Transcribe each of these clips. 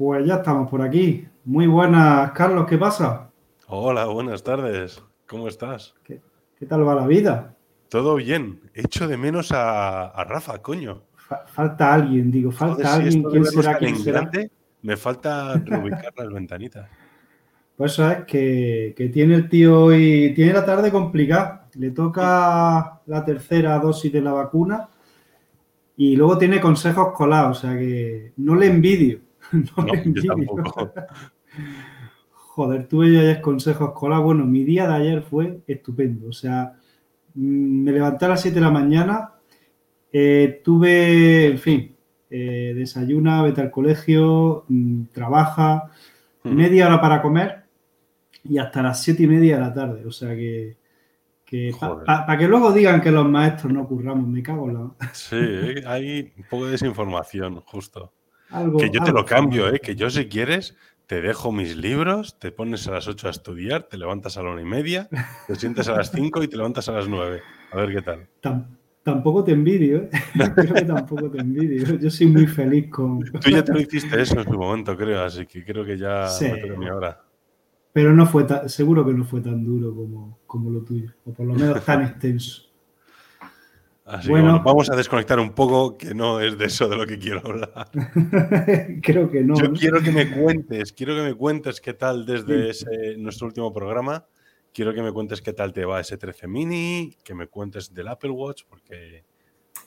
Pues ya estamos por aquí. Muy buenas, Carlos, ¿qué pasa? Hola, buenas tardes. ¿Cómo estás? ¿Qué, tal va la vida? Todo bien. Echo de menos a, Rafa, coño. falta alguien, digo, falta alguien. ¿Quién será? ¿Quién será? me falta reubicar las ventanitas. Pues eso es que, tiene el tío hoy, tiene la tarde complicada. Le toca la tercera dosis de la vacuna y luego tiene consejos colados, o sea que no le envidio. no, le envidio. Joder, tuve yo ayer consejos colados. Bueno, mi día de ayer fue estupendo. O sea, mm, me levanté a las 7 de la mañana, eh, tuve, en fin, eh, desayuna, vete al colegio, mm, trabaja, media hora para comer y hasta las siete y media de la tarde. O sea que, para que luego digan que los maestros no curramos, me cago en la. Sí, hay un poco de desinformación, justo. Que yo te lo cambio, ¿eh? que yo si quieres te dejo mis libros, te pones a las 8 a estudiar, te levantas a la una y media, te sientes a las 5 y te levantas a las 9. A ver qué tal. Tampoco te envidio, ¿eh? creo que tampoco te envidio. Yo soy muy feliz con. Tú ya te lo hiciste eso en su momento, creo, así que creo que ya sí. mi hora. Pero no fue tan, seguro que no fue tan duro como, como lo tuyo, o por lo menos tan extenso. Así bueno, vamos a desconectar un poco, que no es de eso de lo que quiero hablar. creo que no. Yo quiero que me cuentes, quiero que me cuentes qué tal desde ese, nuestro último programa quiero que me cuentes qué tal te va ese 13 mini, que me cuentes del Apple Watch, porque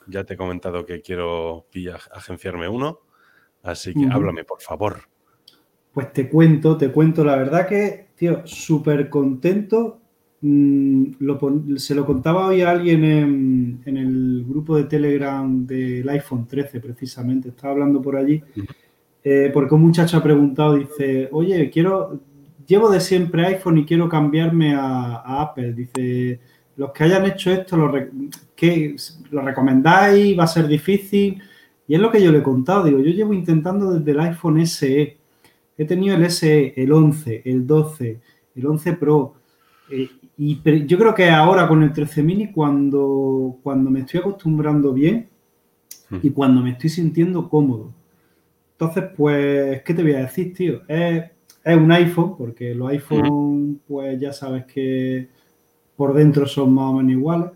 ya te he comentado que quiero agenciarme uno. Así que háblame, por favor. Pues te cuento, te cuento. La verdad que, tío, súper contento. Mm, se lo contaba hoy a alguien en, el grupo de Telegram del iPhone 13, precisamente. Estaba hablando por allí. Eh, porque un muchacho ha preguntado, dice, oye, quiero, llevo de siempre iPhone y quiero cambiarme a, Apple. Dice, los que hayan hecho esto, ¿lo, ¿lo recomendáis? ¿Va a ser difícil? Y es lo que yo le he contado. Digo, yo llevo intentando desde el iPhone SE. He tenido el SE, el 11, el 12, el 11 Pro. Eh, y yo creo que ahora con el 13 mini, cuando, cuando me estoy acostumbrando bien y cuando me estoy sintiendo cómodo. Entonces, pues, ¿qué te voy a decir, tío? Es es un iPhone, porque los iPhone, pues ya sabes que por dentro son más o menos iguales.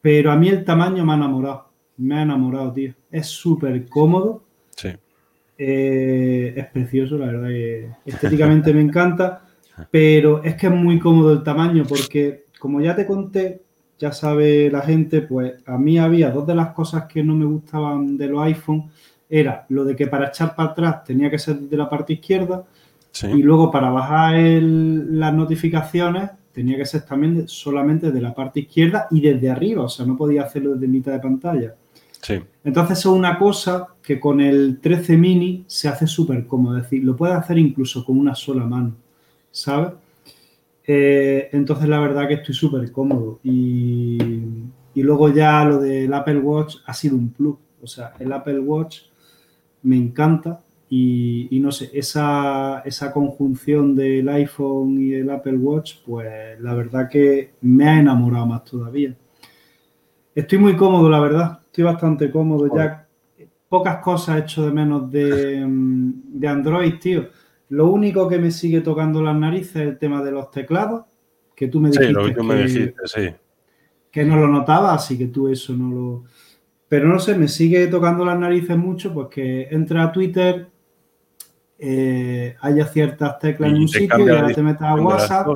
Pero a mí el tamaño me ha enamorado. Me ha enamorado, tío. Es súper cómodo. Sí. Eh, es precioso, la verdad que estéticamente me encanta. Pero es que es muy cómodo el tamaño, porque como ya te conté, ya sabe la gente, pues a mí había dos de las cosas que no me gustaban de los iPhone. Era lo de que para echar para atrás tenía que ser de la parte izquierda y luego para bajar las notificaciones tenía que ser también solamente de la parte izquierda y desde arriba, o sea, no podía hacerlo desde mitad de pantalla. Sí. Entonces es una cosa que con el 13 mini se hace súper cómodo, es decir, lo puedes hacer incluso con una sola mano, ¿sabes? Eh, entonces la verdad que estoy súper cómodo y, y luego ya lo del Apple Watch ha sido un plus, o sea, el Apple Watch me encanta, y, no sé, esa, esa, conjunción del iPhone y el Apple Watch, pues la verdad que me ha enamorado más todavía. Estoy muy cómodo, la verdad. Estoy bastante cómodo. Ya pocas cosas he hecho de menos de, de, Android, tío. Lo único que me sigue tocando las narices es el tema de los teclados, que tú me dijiste, sí, lo que, me dijiste sí. que no lo notaba, así que tú eso no lo... Pero no sé, me sigue tocando las narices mucho, pues que entra a Twitter, eh, haya ciertas teclas en un sitio y ahora te metas a WhatsApp.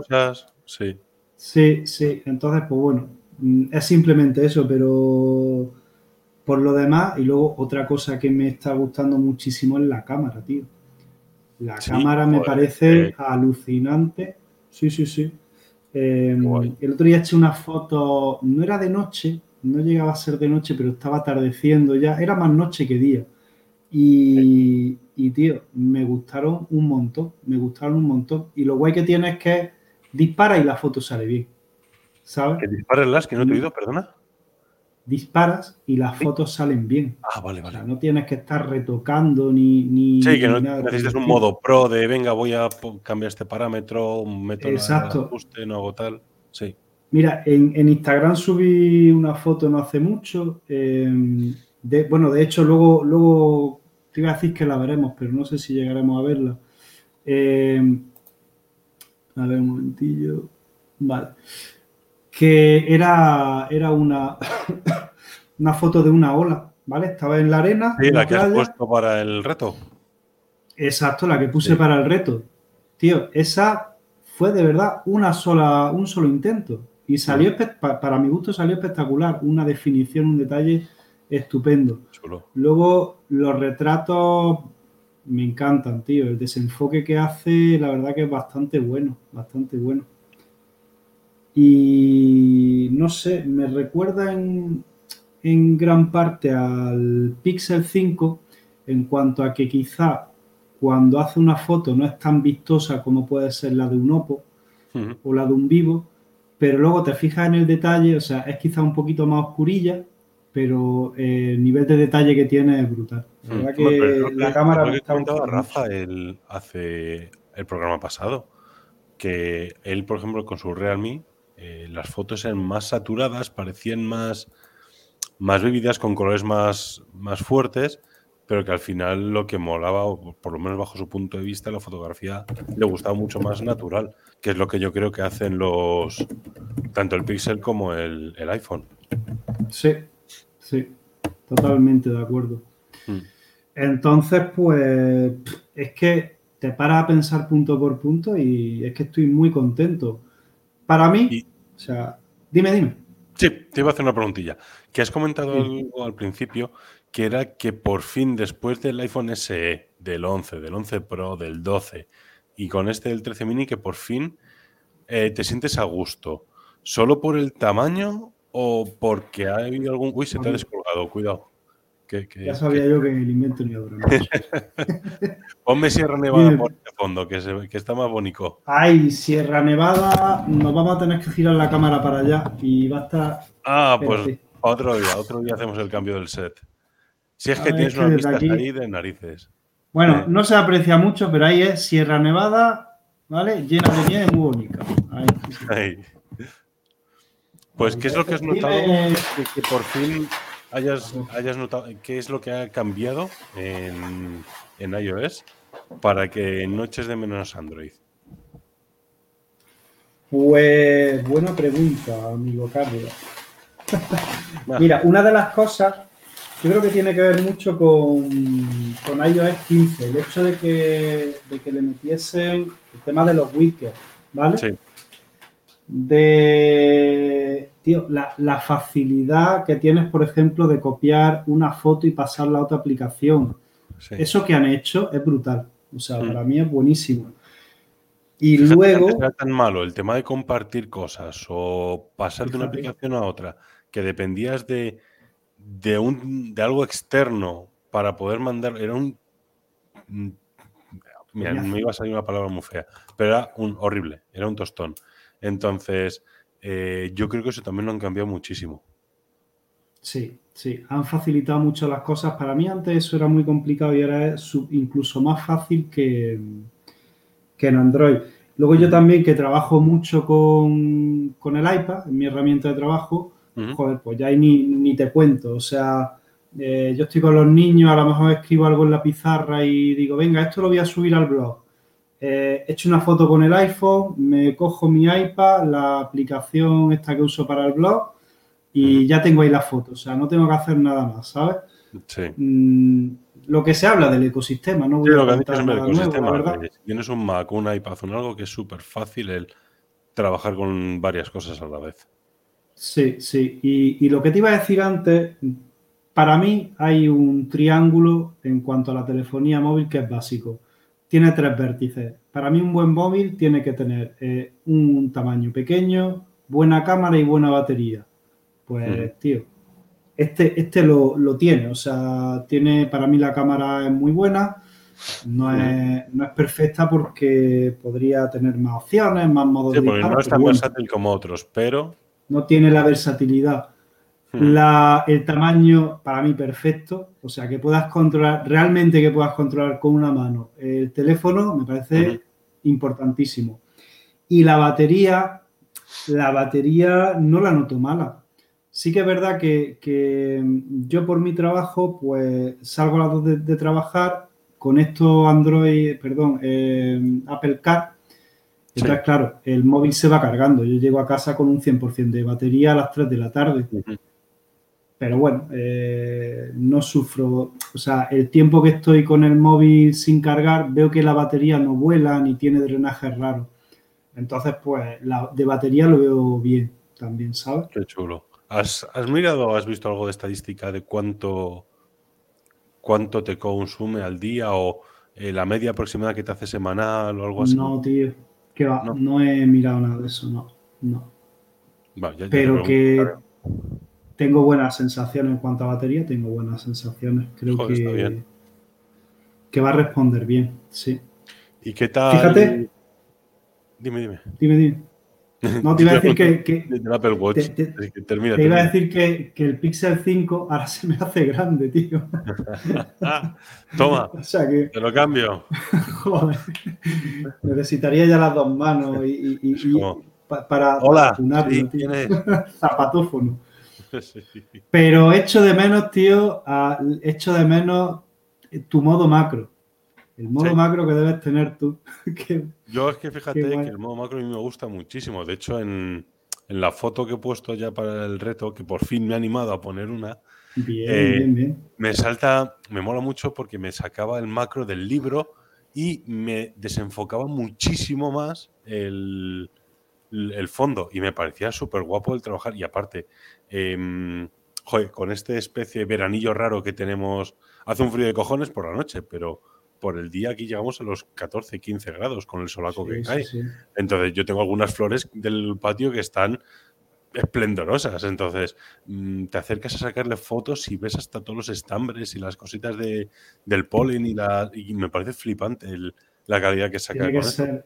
sí. sí, sí. Entonces, pues bueno, mm, es simplemente eso, pero por lo demás, y luego otra cosa que me está gustando muchísimo es la cámara, tío. La cámara me parece alucinante. Sí, sí, sí. Em, el otro día eché una foto, no era de noche, no llegaba a ser de noche, pero estaba atardeciendo ya, era más noche que día. Y, y, tío, me gustaron un montón, me gustaron un montón. Y lo guay que tiene es que dispara y la foto sale bien. ¿Sabes? Que dispares las, que no te he oído, perdona. Disparas y las fotos salen bien. Ah, vale, vale. no tienes que estar retocando ni. ni sí, que no necesitas un modo pro de venga, voy a cambiar este parámetro, un método Exacto. de ajuste, no hago tal. Sí. Mira, en, Instagram subí una foto no hace mucho. Eh, bueno, de hecho, luego, luego te iba a decir que la veremos, pero no sé si llegaremos a verla. Eh, a ver, un momentillo. Vale. Que era, era una, una foto de una ola, ¿vale? Estaba en la arena. Sí, la, que has puesto para el reto. Exacto, la que puse para el reto. Tío, esa fue de verdad una sola, un solo intento. Y salió, para mi gusto, salió espectacular. Una definición, un detalle estupendo. Luego, los retratos me encantan, tío. El desenfoque que hace, la verdad que es bastante bueno, bastante bueno. Y no sé, me recuerda en, en gran parte al Pixel 5 en cuanto a que quizá cuando hace una foto no es tan vistosa como puede ser la de un Oppo o la de un Vivo, pero luego te fijas en el detalle, o sea, es quizá un poquito más oscurilla, pero el nivel de detalle que tiene es brutal. La verdad que la cámara me está Rafa el, hace el programa pasado, que él, por ejemplo, con su Realme, eh, las fotos eran más saturadas, parecían más, más vividas, con colores más, más fuertes, pero que al final lo que molaba, o por lo menos bajo su punto de vista, la fotografía le gustaba mucho más natural, que es lo que yo creo que hacen los tanto el Pixel como el, iPhone. Sí, sí, totalmente de acuerdo. Hmm. Entonces, pues es que te paras a pensar punto por punto y es que estoy muy contento. Para mí, o sea, dime, dime. Sí, te iba a hacer una preguntilla. Que has comentado algo al principio que era que por fin después del iPhone SE, del 11, del 11 Pro, del 12 y con este del 13 mini, que por fin eh, te sientes a gusto. ¿Solo por el tamaño o porque ha habido algún... Uy, se te ha descolgado, cuidado. Ya sabía yo que el invento ni ahora. Ponme Sierra Nevada por el fondo, que, que está más bonito. Ay, Sierra Nevada, nos vamos a tener que girar la cámara para allá y va a estar... Ah, pues otro día, otro día hacemos el cambio del set. Si es que tienes una vista ahí de narices. Bueno, no se aprecia mucho, pero ahí es Sierra Nevada, ¿vale? Llena de nieve, muy bonita. Ahí. Pues, ¿qué es lo que has notado? Que, por fin hayas, hayas, notado, ¿qué es lo que ha cambiado en, en iOS para que noches de menos Android? Pues buena pregunta, amigo Carlos. Mira, una de las cosas yo creo que tiene que ver mucho con, con iOS 15, el hecho de que, de que le metiesen el tema de los widgets, ¿vale? Sí. De, tío, la, facilidad que tienes, por ejemplo, de copiar una foto y pasarla a otra aplicación. Eso que han hecho es brutal. O sea, mm. para mí es buenísimo. Y luego. No tan malo el tema de compartir cosas o pasar de una aplicación a otra, que dependías de de, un, de algo externo para poder mandar, era un... Mm, mira, me iba a salir una palabra muy fea, pero era un horrible, era un tostón. Entonces, eh, yo creo que eso también lo han cambiado muchísimo. Sí, sí, han facilitado mucho las cosas. Para mí antes eso era muy complicado y ahora es incluso más fácil que, que en Android. Luego yo también que trabajo mucho con, con el iPad, en mi herramienta de trabajo, joder, pues ya ni, ni te cuento. O sea, eh, yo estoy con los niños, a lo mejor escribo algo en la pizarra y digo, venga, esto lo voy a subir al blog. Eh, he hecho una foto con el iPhone, me cojo mi iPad, la aplicación esta que uso para el blog y ya tengo ahí la foto. O sea, no tengo que hacer nada más, ¿sabes? Sí. Mm, lo que se habla del ecosistema, ¿no? sí, lo que es el ecosistema. si tienes un Mac, un iPad, un algo que es súper fácil el trabajar con varias cosas a la vez. Sí, sí. Y, lo que te iba a decir antes, para mí hay un triángulo en cuanto a la telefonía móvil que es básico. Tiene tres vértices. Para mí un buen móvil tiene que tener eh, un tamaño pequeño, buena cámara y buena batería. Pues, tío, este, este lo, tiene. O sea, tiene, para mí la cámara es muy buena. No es, no es perfecta porque podría tener más opciones, más modos de no es tan versátil como otros, pero no tiene la versatilidad. La, el tamaño para mí perfecto, o sea, que puedas controlar, realmente que puedas controlar con una mano el teléfono, me parece importantísimo. Y la batería, la batería no la noto mala. Sí que es verdad que, yo por mi trabajo, pues salgo a las dos de, trabajar, con esto Android, perdón, eh, Apple Car. Entonces, claro, el móvil se va cargando. Yo llego a casa con un 100% de batería a las 3 de la tarde. Pero bueno, eh, no sufro. O sea, el tiempo que estoy con el móvil sin cargar, veo que la batería no vuela ni tiene drenaje raro. Entonces, pues, la, de batería lo veo bien también, ¿sabes? Qué chulo. ¿Has, mirado o has visto algo de estadística de cuánto, cuánto te consume al día o eh, la media aproximada que te hace semanal o algo así? No, tío. Que va, no. he mirado nada de eso, no. no. Pero que tengo buenas sensaciones en cuanto a batería, tengo buenas sensaciones. Creo que, que va a responder bien, sí. ¿Y qué tal? Fíjate. Dime, dime. Dime, dime. No, te iba a decir que. que Apple Watch. Te, iba a decir que, que, el Pixel 5 ahora se me hace grande, tío. Toma. te lo cambio. Joder. Necesitaría ya las dos manos y, y, y para, Hola, Zapatófono. Pero echo de menos, tío, echo de menos tu modo macro. El modo macro que debes tener tú. Yo es que fíjate que el modo macro a mí me gusta muchísimo. De hecho, en, la foto que he puesto ya para el reto, que por fin me he animado a poner una, bien, eh, bien, bien. me salta, me mola mucho porque me sacaba el macro del libro y me desenfocaba muchísimo más el, fondo y me parecía súper guapo el trabajar. Y aparte, em, joder, con este especie de veranillo raro que tenemos, hace un frío de cojones por la noche, pero por el día aquí llegamos a los 14, 15 grados con el solaco que cae. Entonces yo tengo algunas flores del patio que están esplendorosas. Entonces mm, te acercas a sacarle fotos y ves hasta todos los estambres y las cositas de, del polen y, la, y me parece flipante la calidad que saca. Tiene que ser...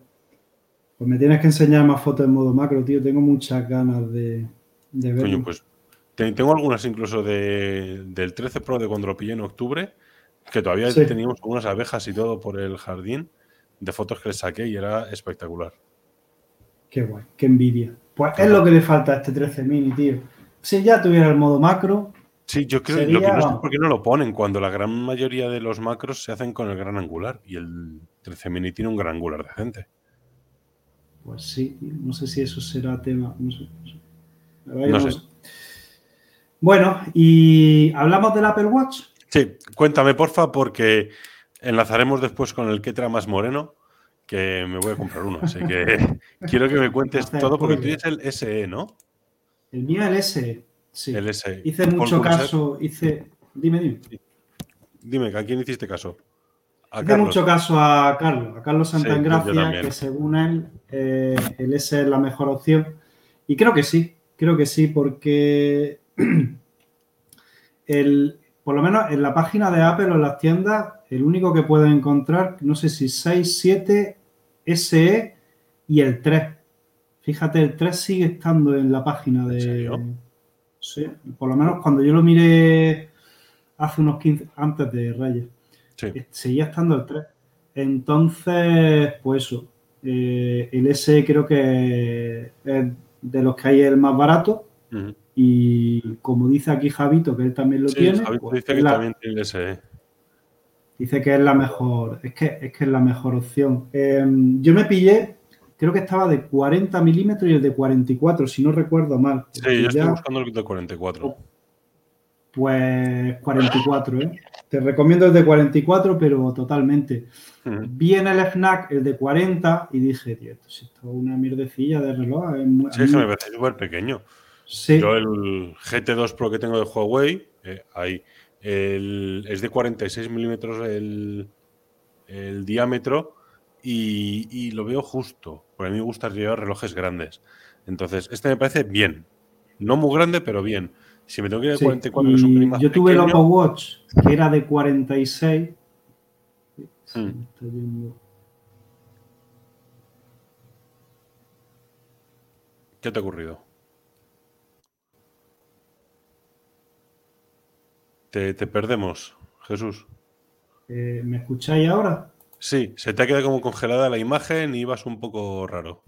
Pues me tienes que enseñar más fotos en modo macro, tío. Tengo muchas ganas de, de verlo. pues tengo algunas incluso de, del 13 Pro de cuando lo pillé en octubre que todavía teníamos unas abejas y todo por el jardín de fotos que le saqué y era espectacular. Qué guay, qué envidia. Pues es lo que le falta a este 13 mini, tío. Si ya tuviera el modo macro. Sí, yo creo que lo que no sé por qué no lo ponen cuando la gran mayoría de los macros se hacen con el gran angular y el 13 mini tiene un gran angular decente. Pues sí, no sé si eso será tema. No sé. No sé. Bueno, y hablamos del Apple Watch. Sí, cuéntame porfa, porque enlazaremos después con el Ketra más moreno, que me voy a comprar uno. Así que quiero que me cuentes todo, porque tú tienes el SE, ¿no? El mío el SE, sí. El SE. Hice mucho caso, hice... Dime, dime. Dime, ¿a quién hiciste caso? A hice mucho caso a Carlos, a Carlos Santangracia, que según él eh, el SE es la mejor opción. Y creo que sí, creo que sí, porque el, por lo menos en la página de Apple o en las tiendas, el único que puedes encontrar, no sé si 6, 7, SE y el 3. Fíjate, el 3 sigue estando en la página de. Sí, por lo menos cuando yo lo miré hace unos 15, antes de Reyes, eh, seguía estando el 3. Entonces, pues eso, eh, el SE creo que es de los que hay el más barato. Y como dice aquí Javito, que él también lo tiene. Pues dice que también tiene ese. Dice que es la mejor, es que es, que es la mejor opción. Em, yo me pillé, creo que estaba de 40 milímetros y el de 44, si no recuerdo mal. Sí, yo estoy buscando el de 44. Pues 44, ¿eh? Te recomiendo el de 44, pero totalmente. Vi en el FNAC el de 40 y dije, tío, esto, es una mierdecilla de reloj. sí, es que me parece súper pequeño. Yo el GT2 Pro que tengo de Huawei, eh, es de 46 milímetros el, diámetro y, lo veo justo. Porque a mí me gusta llevar relojes grandes. Entonces, este me parece bien. No muy grande, pero bien. Si me tengo que ir de 44, que es un Yo tuve el Apple Watch, que era de 46. Hmm. ¿Qué te ha ocurrido? Te, perdemos, Jesús. Eh, ¿Me escucháis ahora? Sí, se te ha quedado como congelada la imagen y vas un poco raro.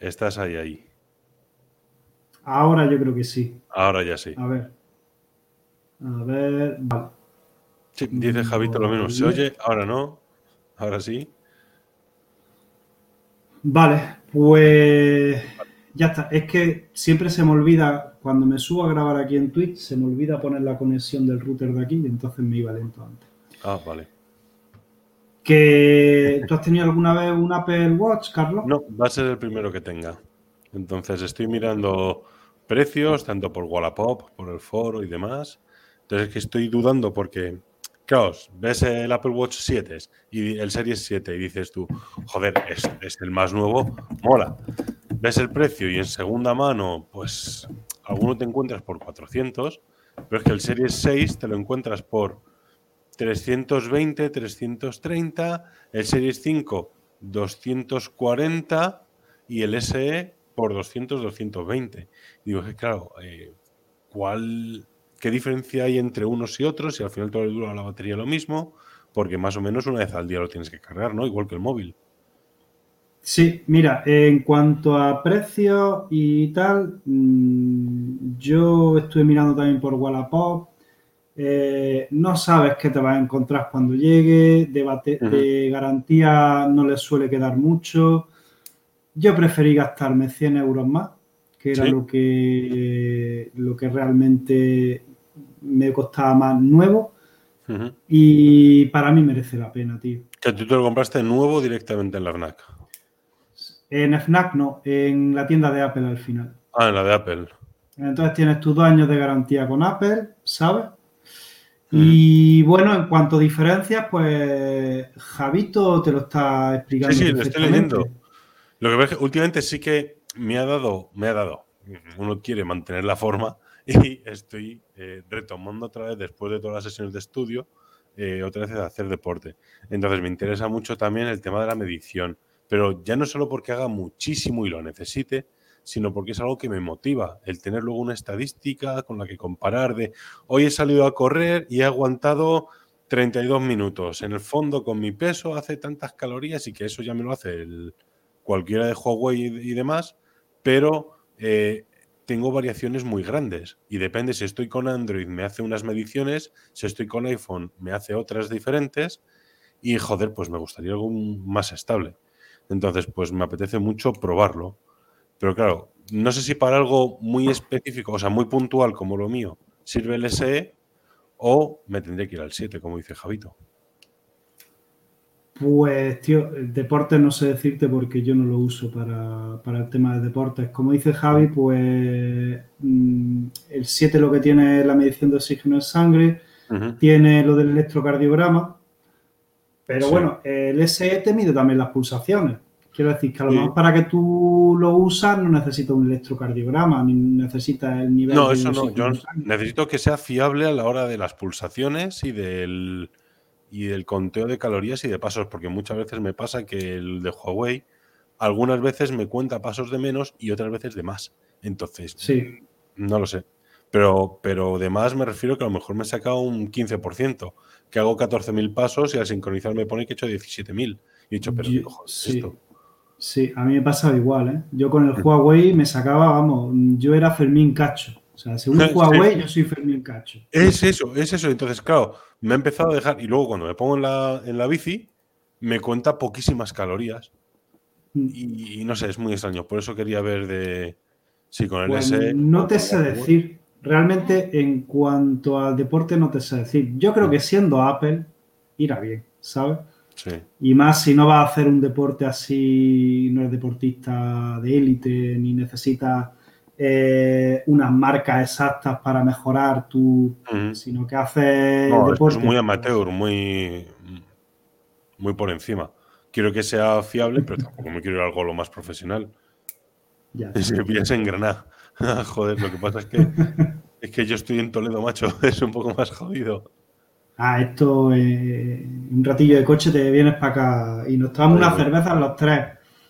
Estás ahí, ahí. Ahora yo creo que sí. Ahora ya sí. A ver. A ver. Vale. Sí, dice Javito lo mismo. ¿Se oye? Ahora no. Ahora sí. Vale, pues ya está. Es que siempre se me olvida, cuando me subo a grabar aquí en Twitch, se me olvida poner la conexión del router de aquí y entonces me iba lento antes. Ah, vale. ¿Que ¿Tú has tenido alguna vez un Apple Watch, Carlos? No, va a ser el primero que tenga. Entonces estoy mirando precios, tanto por Wallapop, por el foro y demás. Entonces es que estoy dudando porque, claro, ves el Apple Watch 7 y el Series 7 y dices tú, joder, es, es el más nuevo, mola. Ves el precio y en segunda mano, pues alguno te encuentras por 400, pero es que el Series 6 te lo encuentras por 320, 330, el Series 5 240 y el SE por 200, 220. Digo, que claro, eh, ¿cuál, ¿qué diferencia hay entre unos y otros? Si al final todo le dura la batería lo mismo, porque más o menos una vez al día lo tienes que cargar, ¿no? Igual que el móvil. Sí, mira, en cuanto a precios y tal, mmm, yo estuve mirando también por Wallapop. Eh, no sabes qué te vas a encontrar cuando llegue, de, bate, uh -huh. de garantía no les suele quedar mucho. Yo preferí gastarme 100 euros más, que era ¿Sí? lo, que, lo que realmente me costaba más nuevo. Uh -huh. Y para mí merece la pena, tío. ¿Que tú te lo compraste nuevo directamente en la FNAC? En FNAC no, en la tienda de Apple al final. Ah, en la de Apple. Entonces tienes tus dos años de garantía con Apple, ¿sabes? Y bueno, en cuanto a diferencias, pues Javito te lo está explicando. Sí, sí, lo estoy leyendo. Lo que ves que últimamente sí que me ha dado, me ha dado. Uno quiere mantener la forma y estoy eh, retomando otra vez, después de todas las sesiones de estudio, eh, otra vez a hacer deporte. Entonces me interesa mucho también el tema de la medición. Pero ya no solo porque haga muchísimo y lo necesite, sino porque es algo que me motiva, el tener luego una estadística con la que comparar de hoy he salido a correr y he aguantado 32 minutos. En el fondo, con mi peso, hace tantas calorías y que eso ya me lo hace cualquiera de Huawei y, y demás, pero eh, tengo variaciones muy grandes y depende si estoy con Android me hace unas mediciones, si estoy con iPhone me hace otras diferentes y joder, pues me gustaría algo más estable. Entonces, pues me apetece mucho probarlo. Pero claro, no sé si para algo muy específico, o sea, muy puntual como lo mío, sirve el SE o me tendré que ir al 7, como dice Javito. Pues, tío, el deporte no sé decirte porque yo no lo uso para, para el tema de deportes. Como dice Javi, pues mmm, el 7 lo que tiene es la medición de oxígeno en sangre, uh -huh. tiene lo del electrocardiograma, pero sí. bueno, el SE te mide también las pulsaciones. Quiero decir que a lo mejor para que tú lo usas no necesitas un electrocardiograma, ni necesitas el nivel no, de eso no. Yo necesito que sea fiable a la hora de las pulsaciones y del, y del conteo de calorías y de pasos, porque muchas veces me pasa que el de Huawei algunas veces me cuenta pasos de menos y otras veces de más. Entonces, sí. no lo sé. Pero, pero de más me refiero que a lo mejor me he sacado un 15%, que hago 14.000 pasos y al sincronizar me pone que he hecho 17.000. Y he dicho, pero yo, sí. esto. Sí, a mí me pasaba igual, ¿eh? Yo con el Huawei me sacaba, vamos, yo era Fermín Cacho. O sea, según sí. Huawei, yo soy Fermín Cacho. Es eso, es eso. Entonces, claro, me ha empezado a dejar, y luego cuando me pongo en la, en la bici, me cuenta poquísimas calorías. Mm. Y, y, no sé, es muy extraño. Por eso quería ver de. Sí, con el pues S. No te sé decir. Realmente, en cuanto al deporte, no te sé decir. Yo creo que siendo Apple, irá bien, ¿sabes? Sí. Y más si no vas a hacer un deporte así, no eres deportista de élite, ni necesitas eh, unas marcas exactas para mejorar tu. Uh -huh. sino que haces. No, deporte. es muy amateur, muy. muy por encima. Quiero que sea fiable, pero tampoco me quiero ir a algo lo más profesional. Ya. Si me pillas en Granada. Joder, lo que pasa es que. es que yo estoy en Toledo, macho. Es un poco más jodido ah, esto, eh, un ratillo de coche te vienes para acá y nos tomamos unas cervezas los tres.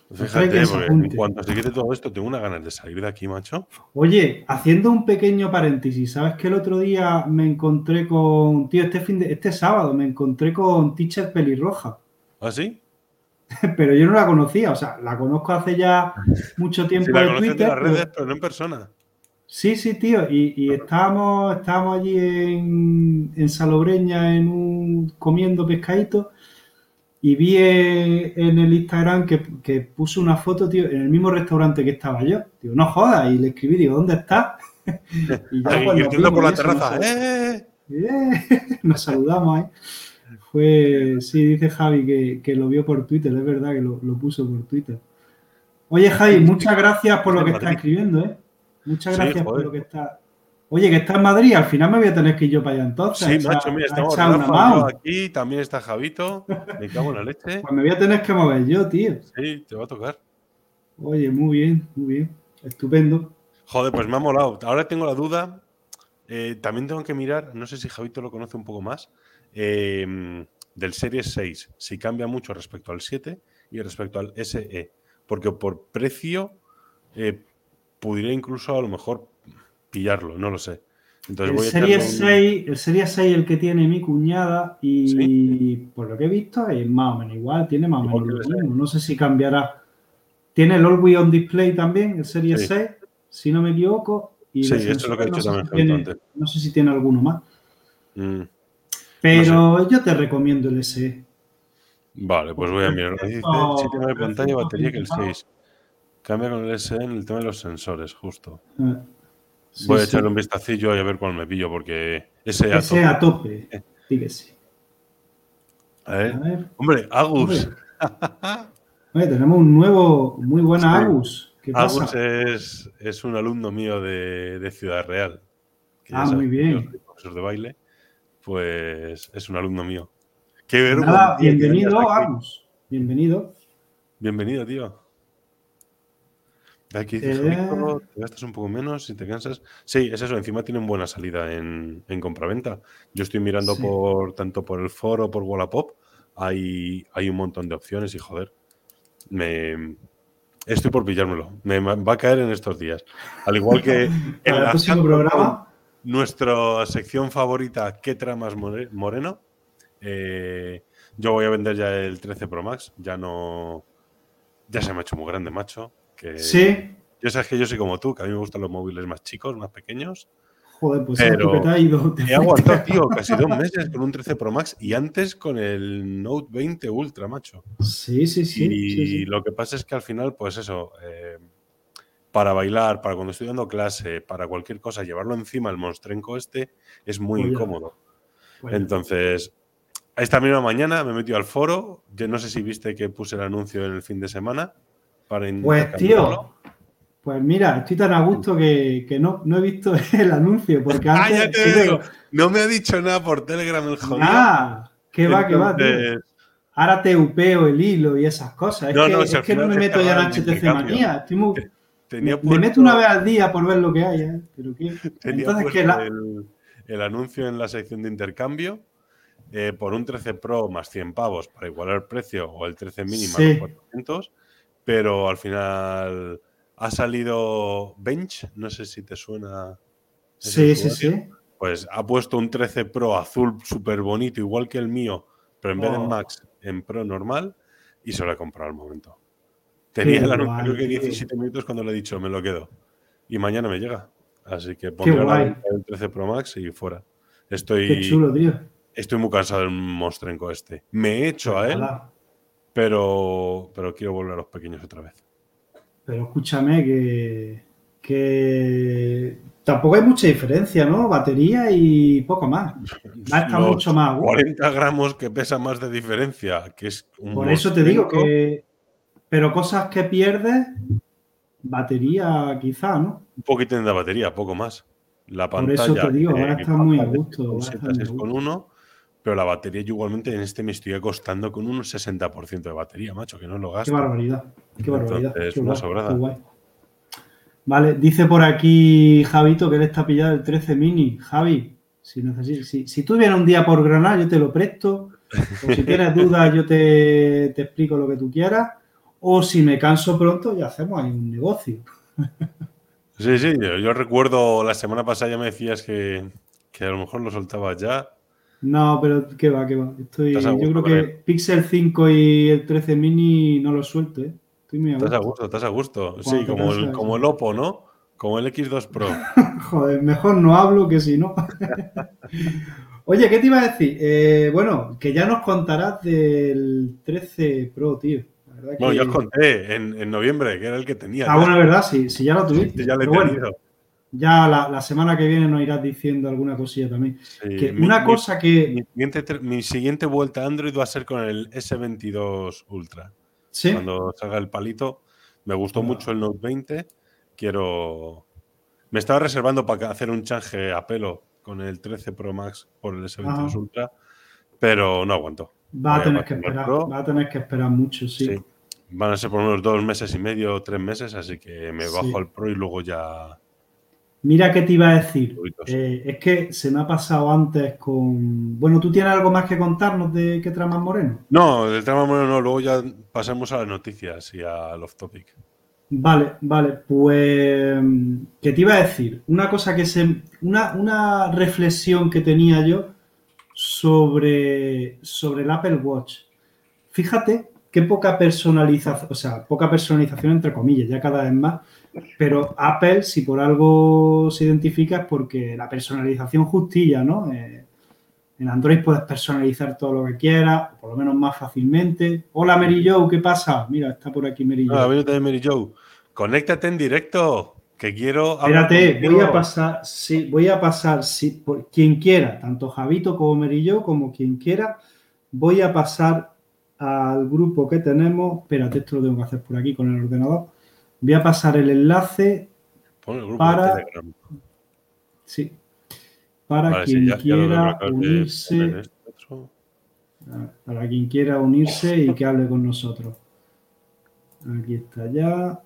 Fíjate, porque en cuanto se quite todo esto, tengo unas ganas de salir de aquí, macho. Oye, haciendo un pequeño paréntesis, ¿sabes que el otro día me encontré con, tío, este fin de, este sábado me encontré con Teacher Pelirroja? ¿Ah, sí? pero yo no la conocía. O sea, la conozco hace ya mucho tiempo Sí, la en Twitter. de las pero- redes, pero no en persona. Sí, sí, tío. Y, y estábamos, estábamos allí en, en Salobreña en un, comiendo pescadito y vi en, el Instagram que, que puso una foto, tío, en el mismo restaurante que estaba yo. Digo, no jodas. Y le escribí, digo, ¿dónde estás? y ya pues, irtiendo por la eso, nos terraza. saludamos. ¡Eh! ¡Eh! Nos saludamos ahí. Fue, sí, dice Javi que, que lo vio por Twitter, es verdad que lo, lo puso por Twitter. Oye, Javi, muchas gracias por lo que estás escribiendo, ¿eh? Muchas Sí, gracias por lo que está. Oye, que está en Madrid, al final me voy a tener que ir yo para allá entonces. Sí, echar- macho, mira, estamos Rafa, aquí, también está Javito. Me cago en la leche. Pues me voy a tener que mover yo, tío. Sí, te va a tocar. Oye, muy bien, muy bien. Estupendo. Joder, pues me ha molado. Ahora tengo la duda. eh, también tengo que mirar, no sé si Javito lo conoce un poco más, eh, del Series 6, si cambia mucho respecto al 7 y respecto al SE. Porque por precio eh, pudiera incluso a lo mejor pillarlo, no lo sé. Entonces El voy a Serie, un- 6, el Serie 6 el que tiene mi cuñada y Sí. por lo que he visto es más o menos igual, tiene más o menos lo mismo. No sé si cambiará. Tiene el Always On Display también, el Serie Sí. 6, si no me equivoco. Y Sí, eso es lo que ha sensores dicho no también si tiene- antes. No sé si tiene alguno más. Mm, Pero yo te recomiendo el SE. Vale, pues voy a mirar. Dice Oh, 7 de pantalla, batería que el claro. 6. Cambia con el SE en el tema de los sensores, justo. Sí, Voy a sí. echarle un vistacillo y a ver cuál me pillo, porque ese a Ese tope. a tope. Sí. A ver. A ver. Hombre, Agus. Hombre. Oye, tenemos un nuevo, muy buena Sí. Agus. ¿Qué pasa? Agus es, es un alumno mío de, de Ciudad Real. que Ah, muy bien. yo profesor de baile. Pues es un alumno mío. Qué Nada, que bienvenido. Agus. Bienvenido. Bienvenido, tío. Aquí dice, Eh. Te gastas un poco menos si te cansas. Sí, es eso. Encima tienen buena salida en, en compraventa. Yo estoy mirando Sí. por tanto por el foro, por Wallapop. Hay, hay un montón de opciones y joder. Me, estoy por pillármelo. Me va a caer en estos días. Al igual que Para el próximo programa. nuestra sección favorita, ¿qué tramas more- Moreno? Eh, yo voy a vender ya el 13 Pro Max. Ya no. Ya se me ha hecho muy grande, macho. Que Sí. Yo sabes que yo soy como tú, que a mí me gustan los móviles más chicos, más pequeños. Joder, pues Pero- te has ido. te He aguantado, tío, casi dos meses con un 13 Pro Max y antes con el Note 20 Ultra, macho. Sí, sí, sí. y sí, sí. lo que pasa es que al final, pues eso, eh, para bailar, para cuando estoy dando clase, para cualquier cosa, llevarlo encima el monstrenco este es muy incómodo. Pues, Entonces, esta misma mañana me he metido al foro. Yo no sé si viste que puse el anuncio en el fin de semana. Para pues, tío. Pues mira, estoy tan a gusto que, que no, no he visto el anuncio. Porque Ah, antes. ya te digo. No me ha dicho nada por Telegram el jodido. Ah, que va, que va, tío. Ahora te upeo el hilo y esas cosas. Es No, que, no, es que no me meto ya en HTC manía. Estoy muy- tenía me, meto una vez al día por ver lo que hay. ¿eh? Pero qué- tenía Entonces, puesto que la, el, el anuncio en la sección de intercambio eh, por un 13 Pro más 100 pavos para igualar el precio o el 13 mini más Sí. los 400, pero al final ha salido Bench, no sé si te suena. Sí, sí, sí. Pues ha puesto un 13 Pro azul súper bonito, igual que el mío, pero en vez de en Oh. Max, en Pro normal, y se lo he comprado al momento. Tenía el anuncio creo que tío. 17 minutos cuando le he dicho, me lo quedo. Y mañana me llega. Así que pondré la del 13 Pro Max y fuera. Estoy, Qué chulo, tío. estoy muy cansado del monstrenco este. Me he hecho a él, Ojalá. Pero, pero quiero volver a los pequeños otra vez. Pero escúchame que, que tampoco hay mucha diferencia, ¿no? Batería y poco más. Va a estar Los mucho más. a gusto. 40 gramos que pesa más de diferencia, que es un Por eso te digo que. Pero cosas que pierdes, batería quizá, ¿no? Un poquitín de batería, poco más. La Por pantalla. eso te digo, ahora está muy a gusto, con ahora está muy a 6,1, pero la batería yo igualmente en este me estoy acostando con un 60% de batería, macho, que no lo Qué gasto. barbaridad. Qué barbaridad. Entonces, qué una guay, sobrada. qué guay. Vale, dice por aquí Javito que él está pillado el 13 mini. Javi, si, necesi- si, si tú vienes un día por Granada, yo te lo presto. O si tienes dudas, yo te, te explico lo que tú quieras. O si me canso pronto, ya hacemos ahí un negocio. Sí, sí, yo, yo recuerdo la semana pasada ya me decías que, que a lo mejor lo soltabas ya. No, pero qué va, qué va. Estoy, yo gusto creo que él. Pixel 5 y el 13 mini no lo suelto, ¿eh? Estoy muy a Estás a gusto. gusto, estás a gusto. Cuando Sí, como el, como sí. el Oppo, ¿no? Como el X2 Pro. Joder, mejor no hablo que si no. Oye, ¿qué te iba a decir? Eh, bueno, que ya nos contarás del 13 Pro, tío. La verdad Bueno, que- ya os conté en, en noviembre, que era el que tenía. Ah, bueno, es verdad, sí, sí, ya lo tuviste. ya le he bueno, tenido. Ya la, la semana que viene nos irás diciendo alguna cosilla también. Sí, Que mi- una mi- cosa que. Mi siguiente, ter- mi siguiente vuelta a Android va a ser con el S22 Ultra. Sí, Cuando salga el palito. Me gustó Ah. mucho el Note 20. Quiero. Me estaba reservando para hacer un change a pelo con el 13 Pro Max por el S22 Ajá. Ultra. Pero no aguanto. va a Voy tener que esperar. Pro. Va a tener que esperar mucho, sí. Sí. Van a ser por unos dos meses y medio tres meses, así que me bajo al Pro y luego ya. Mira qué te iba a decir. Eh, es que se me ha pasado antes con. Bueno, ¿tú tienes algo más que contarnos de qué tramas Moreno? No, del trama bueno, no, luego ya pasamos a las noticias y al off topic. Vale, vale, pues. ¿Qué te iba a decir? Una cosa que se. Una, una reflexión que tenía yo sobre, sobre el Apple Watch. Fíjate qué poca personalización, o sea, poca personalización entre comillas, ya cada vez más. Pero Apple, si por algo se identifica, es porque la personalización justilla, ¿no? Eh, en Android puedes personalizar todo lo que quieras, o por lo menos más fácilmente. Hola Mary Jo, ¿qué pasa? Mira, está por aquí Mary Jo. Ah, venido también Mary Joe. Conéctate en directo, que quiero Espérate, voy a pasar, sí, voy a pasar, sí, por quien quiera, tanto Javito como Merillo, como quien quiera, voy a pasar al grupo que tenemos. Espérate, esto lo tengo que hacer por aquí con el ordenador. Voy a pasar el enlace, Pon el grupo para- de Telegram. sí, para Vale, quien ya quiera unirse, esto, otro. para quien quiera unirse y que hable con nosotros. Aquí está ya.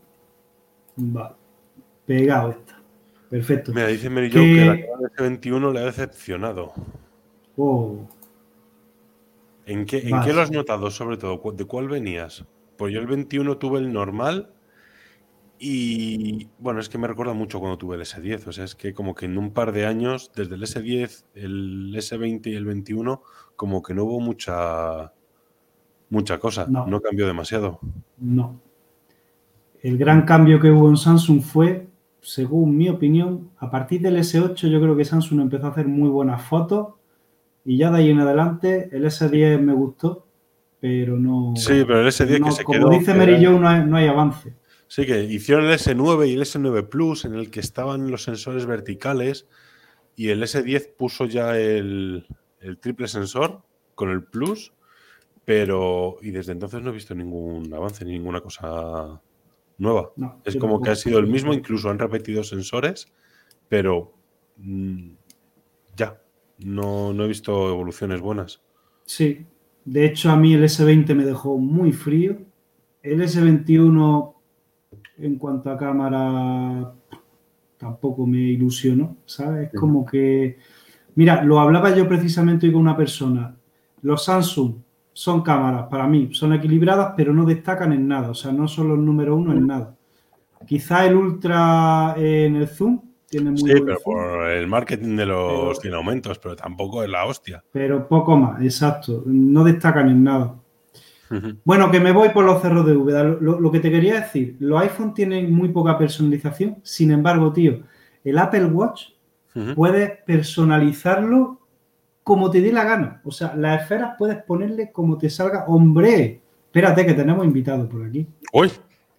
Vale, pegado está. Perfecto. Mira, dice Mary Que- que la cámara de S21 le ha decepcionado. Oh. ¿En qué, ¿En qué lo has notado, sobre todo? ¿Cu- ¿De cuál venías? Pues yo el 21 tuve el normal y, bueno, es que me recuerda mucho cuando tuve el S10. O sea, es que como que en un par de años, desde el S10, el S20 y el 21, como que no hubo mucha, mucha cosa. No. No cambió demasiado. No. El gran cambio que hubo en Samsung fue, según mi opinión, a partir del S8 yo creo que Samsung empezó a hacer muy buenas fotos y ya de ahí en adelante el S10 me gustó, pero no... Sí, pero el S10 no, que se como quedó. dice Mary Jo, no hay, no hay avance. Sí, que hicieron el S9 y el S9 Plus en el que estaban los sensores verticales y el S10 puso ya el, el triple sensor con el Plus, pero y desde entonces no he visto ningún avance, ni ninguna cosa nueva. No, Es como que ha sido el mismo, incluso han repetido sensores, pero mm, ya, no, no he visto evoluciones buenas. Sí, de hecho a mí el S20 me dejó muy frío. El S21 en cuanto a cámara tampoco me ilusionó, ¿sabes? Es como que, mira, lo hablaba yo precisamente hoy con una persona. Los Samsung son cámaras, para mí, son equilibradas, pero no destacan en nada, o sea, no son los número uno en nada. Quizá el Ultra en el zoom tiene muy Sí, buen pero zoom. por el marketing de los Pero- 100 aumentos, pero tampoco es la hostia. pero poco más, exacto, no destacan en nada. Bueno, que me voy por los cerros de Úbeda. Lo, lo que te quería decir, los iPhone tienen muy poca personalización. Sin embargo, tío, el Apple Watch Ujú. puedes personalizarlo como te dé la gana. O sea, las esferas puedes ponerle como te salga. ¡Hombre! Espérate, que tenemos invitados por aquí. Uy,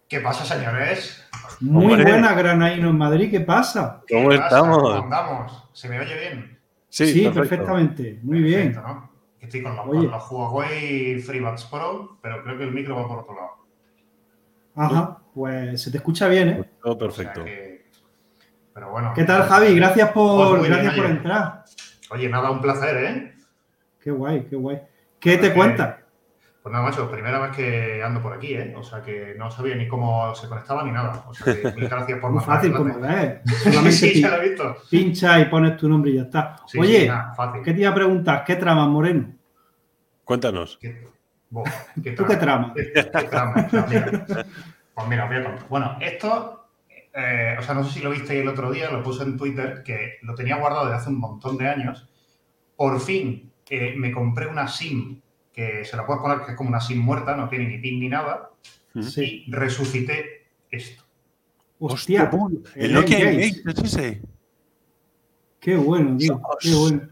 ¿Qué pasa, señores? Muy Hombre. buena, Granaíno en Madrid. ¿Qué pasa? ¿cómo ¿Qué pasa? ¿Cómo estamos? andamos? ¿Se me oye bien? Sí, Sí, perfecto. perfectamente. Muy bien. Estoy con los, con los Huawei FreeBuds Pro, pero creo que el micro va por otro lado. Ajá, pues se te escucha bien, ¿eh? Todo O sea perfecto. que- Pero bueno. ¿Qué tal, Javi? Gracias por, Pues bien, gracias por oye. entrar. Oye, nada, un placer, ¿eh? Qué guay, qué guay. ¿Qué te Porque- cuentas? Pues nada, macho, primera vez que ando por aquí, ¿eh? O sea que no sabía ni cómo se conectaba ni nada. O sea que mil gracias por Muy fácil, como ves. Solamente sí, pi- ya lo he visto. pincha y pones tu nombre y ya está. Sí, Oye, sí, nada, fácil. ¿qué te iba a preguntar? ¿Qué trama, Moreno? Cuéntanos. ¿Qué, Buah, ¿qué ¿Tú qué trama? trama? ¿Qué- qué trama? O sea, mira. Pues mira, os voy a contar. Bueno, esto, eh, o sea, no sé si lo visteis el otro día, lo puse en Twitter, que lo tenía guardado desde hace un montón de años. Por fin eh, me compré una SIM que se la puedes poner que es como una SIM muerta, no tiene ni pin ni nada, Sí. y resucité esto. Hostia, El Nokia Engage. Es ese. Qué bueno, tío. Qué bueno.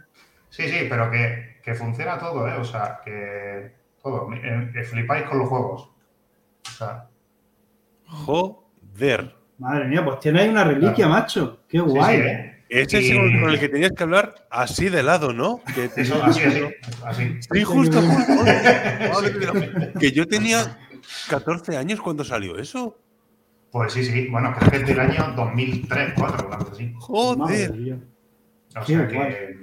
Sí, sí, pero que, que funciona todo, ¿eh? O sea, que todo. Eh, que flipáis con los juegos. O sea, Joder. Madre mía, pues tienes ahí una reliquia, Claro. macho. Qué sí, guay. sí, ¿eh? Ese es el con el que tenías que hablar así de lado, ¿no? Que te- Eso, así, así, así. Sí, justo, justo. Que yo tenía 14 años cuando salió eso. Pues sí, sí. Bueno, creo que es del año 2003, 2004, una cosa así. Joder. O sea que.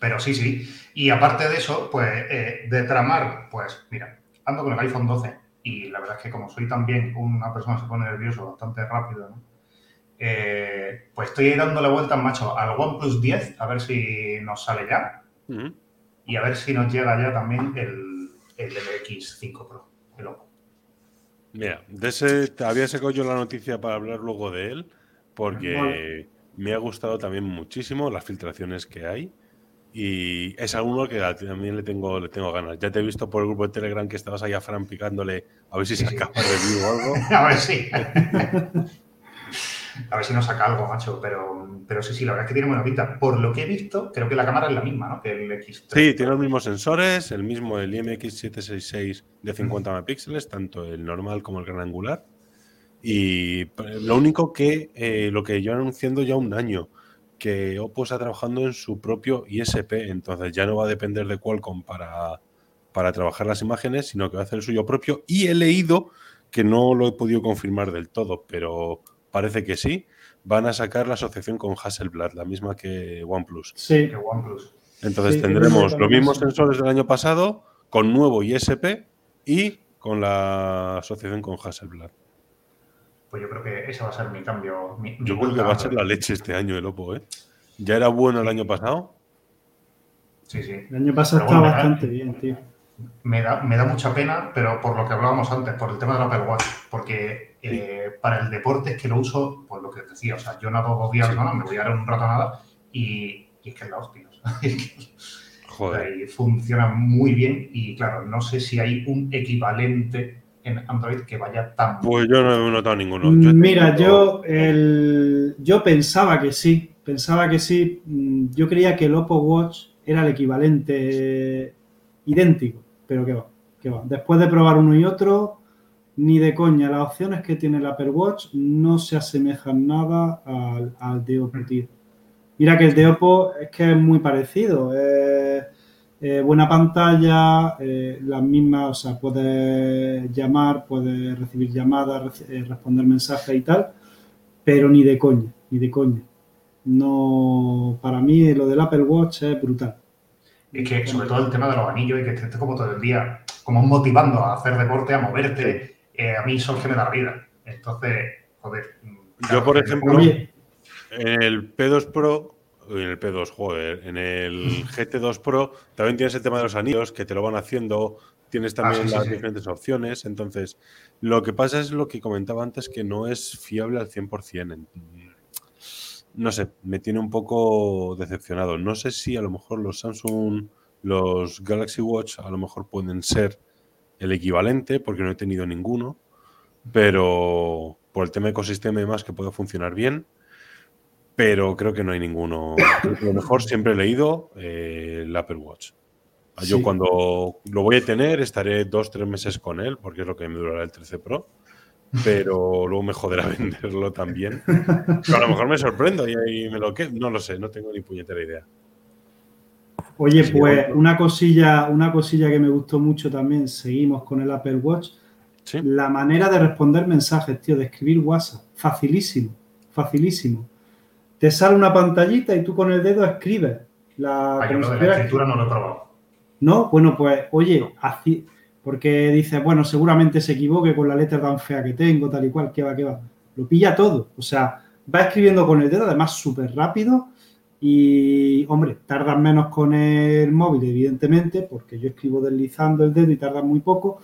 Pero sí, sí. Y aparte de eso, pues eh, de tramar, pues mira, ando con el iPhone 12 y la verdad es que como soy también una persona que se pone nervioso bastante rápido, ¿no? Eh, pues estoy dándole vueltas, macho, al OnePlus 10 a ver si nos sale ya y a ver si nos llega ya también el, el MX5 Pro. Qué loco. Mira, de ese había sacado yo la noticia para hablar luego de él, porque me ha gustado también muchísimo las filtraciones que hay. Y es alguno que a- también le tengo, le tengo ganas. Ya te he visto por el grupo de Telegram que estabas ahí a Fran picándole a ver si Sí, sí. sacaba review o algo. A ver si. A ver si nos saca algo, macho. Pero, pero sí, sí, la verdad es que tiene buena pinta. Por lo que he visto, creo que la cámara es la misma, ¿no? El X3. Sí, tiene los mismos sensores, el mismo el IMX766 de 50 megapíxeles, tanto el normal como el gran angular. Y lo único que eh, lo que yo anunciando ya un año, que Oppo está trabajando en su propio ISP, entonces ya no va a depender de Qualcomm para, para trabajar las imágenes, sino que va a hacer el suyo propio. Y he leído que no lo he podido confirmar del todo, pero parece que sí. Van a sacar la asociación con Hasselblad, la misma que OnePlus. Sí, Que OnePlus. Entonces Sí, tendremos los mismos sensores del año pasado, con nuevo ISP y con la asociación con Hasselblad. Pues yo creo que ese va a ser mi cambio. Mi, mi Yo creo que va a ser la leche este año el Oppo, ¿eh? Ya era bueno el año pasado. Sí, sí. el año pasado Pero bueno, estaba ¿verdad? bastante bien, tío. Me da, me da mucha pena, pero por lo que hablábamos antes, por el tema del Apple Watch, porque eh, para el deporte es que lo uso, pues lo que te decía, o sea, yo nado dos días, Sí. ¿no? me voy a dar un rato a nada y, y es que es la hostia. Joder. y funciona muy bien y claro, no sé si hay un equivalente en Android que vaya tan Pues yo no he notado ninguno. Yo he Mira, yo, el, yo pensaba que sí, pensaba que sí. Mm, Yo creía que el Oppo Watch era el equivalente idéntico, pero que va, que va. Después de probar uno y otro, ni de coña. Las opciones que tiene el Apple Watch no se asemejan nada al, al de Oppo. Mira que el de Oppo es que es muy parecido. buena pantalla, eh, las mismas, o sea, puedes llamar, puedes recibir llamadas, eh, responder mensajes y tal, pero ni de coña, ni de coña. No, para mí lo del Apple Watch es brutal. Es que sobre todo el tema de los anillos y que estés como todo el día como motivando a hacer deporte, a moverte, eh, a mí eso es que me da vida. Entonces, joder. Yo, por ejemplo, En el P2 Pro, en el P2, joder, en el GT2 Pro también tienes el tema de los anillos que te lo van haciendo, tienes también Ah, sí, sí, las sí. diferentes opciones, entonces lo que pasa es lo que comentaba antes que no es fiable al 100%. en- No sé, me tiene un poco decepcionado. No sé si a lo mejor los Samsung, los Galaxy Watch a lo mejor pueden ser el equivalente porque no he tenido ninguno, pero por el tema ecosistema y demás que pueda funcionar bien pero creo que no hay ninguno. Creo que a lo mejor siempre he leído eh, el Apple Watch. Yo Sí. cuando lo voy a tener estaré dos, tres meses con él, porque es lo que me durará el 13 Pro, pero luego me joderá venderlo también. Pero a lo mejor me sorprendo y ahí me lo que No lo sé, no tengo ni puñetera idea. Oye, Sí, pues bueno. una cosilla, una cosilla que me gustó mucho también, seguimos con el Apple Watch, ¿Sí? la manera de responder mensajes, tío, de escribir WhatsApp, facilísimo, facilísimo. Te sale una pantallita y tú con el dedo escribes. La, de la escritura no lo he probado. ¿No? Bueno, pues, oye, así, porque dices, bueno, seguramente se equivoque con la letra tan fea que tengo, tal y cual, que va, que va. Lo pilla todo. O sea, va escribiendo con el dedo, además súper rápido. Y, hombre, tardas menos con el móvil, evidentemente, porque yo escribo deslizando el dedo y tarda muy poco,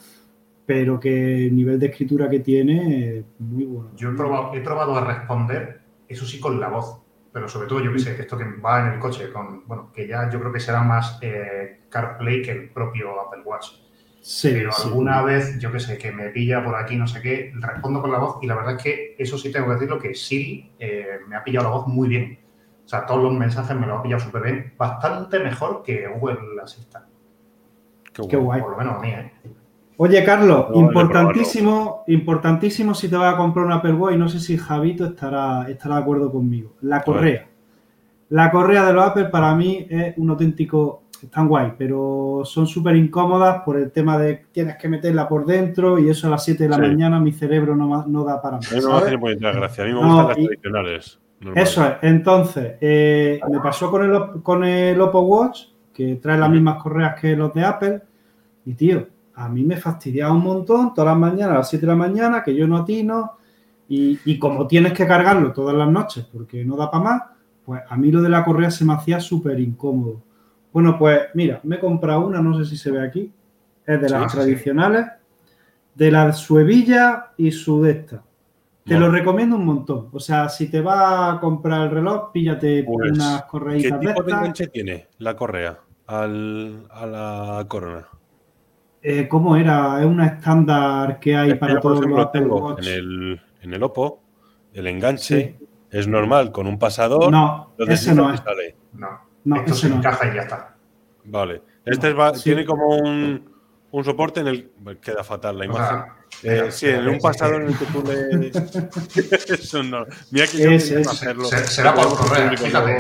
pero que el nivel de escritura que tiene es muy bueno. Yo he probado, he probado a responder, eso sí, con la voz. pero sobre todo yo que sé, esto que va en el coche, con, bueno, que ya yo creo que será más eh, CarPlay que el propio Apple Watch. Sí, pero sí. alguna vez, yo que sé, que me pilla por aquí, no sé qué, respondo con la voz y la verdad es que eso sí tengo que decirlo, que Siri eh, me ha pillado la voz muy bien. O sea, todos los mensajes me lo ha pillado súper bien, bastante mejor que Google Assistant, Qué guay. por lo menos a mí, ¿eh? Oye, Carlos, No, importantísimo, importantísimo si te vas a comprar un Apple Watch, y no sé si Javito estará, estará de acuerdo conmigo. La correa. La correa de los Apple para mí es un auténtico, están guay, pero son súper incómodas por el tema de tienes que meterla por dentro y eso a las 7 de la Sí. mañana mi cerebro no, no da para más. A mí no hace gracia. A mí me No, gustan las y- tradicionales. normales. Eso es. Entonces, eh, me pasó con el, con el Oppo Watch, que trae las mismas correas que los de Apple. Y, tío, a mí me fastidiaba un montón todas las mañanas, a las 7 de la mañana, que yo no atino. Y, y como tienes que cargarlo todas las noches porque no da para más, pues a mí lo de la correa se me hacía súper incómodo. Bueno, pues mira, me he comprado una, no sé si se ve aquí. Es de las sí, tradicionales, de la su hebilla y su de esta. Te Bueno, lo recomiendo un montón. O sea, si te vas a comprar el reloj, píllate Pues, unas ¿Qué correitas de tipo de estas. enganche tiene la correa al- a la corona? Eh, ¿Cómo era? Es una estándar que hay Es para todos los Apple Watch. en el, en el Oppo, el enganche es normal con un pasador. No, lo ese no es. sale. No, No, esto se no es. encaja y ya está. Vale. Este es va- sí. tiene como un, un soporte en el. Queda fatal la O imagen. sea, Eh, mira, sí, en un es pasador que- en el que tú le. Eso no. Mira que yo quería es- hacerlo. se- será por público fíjate.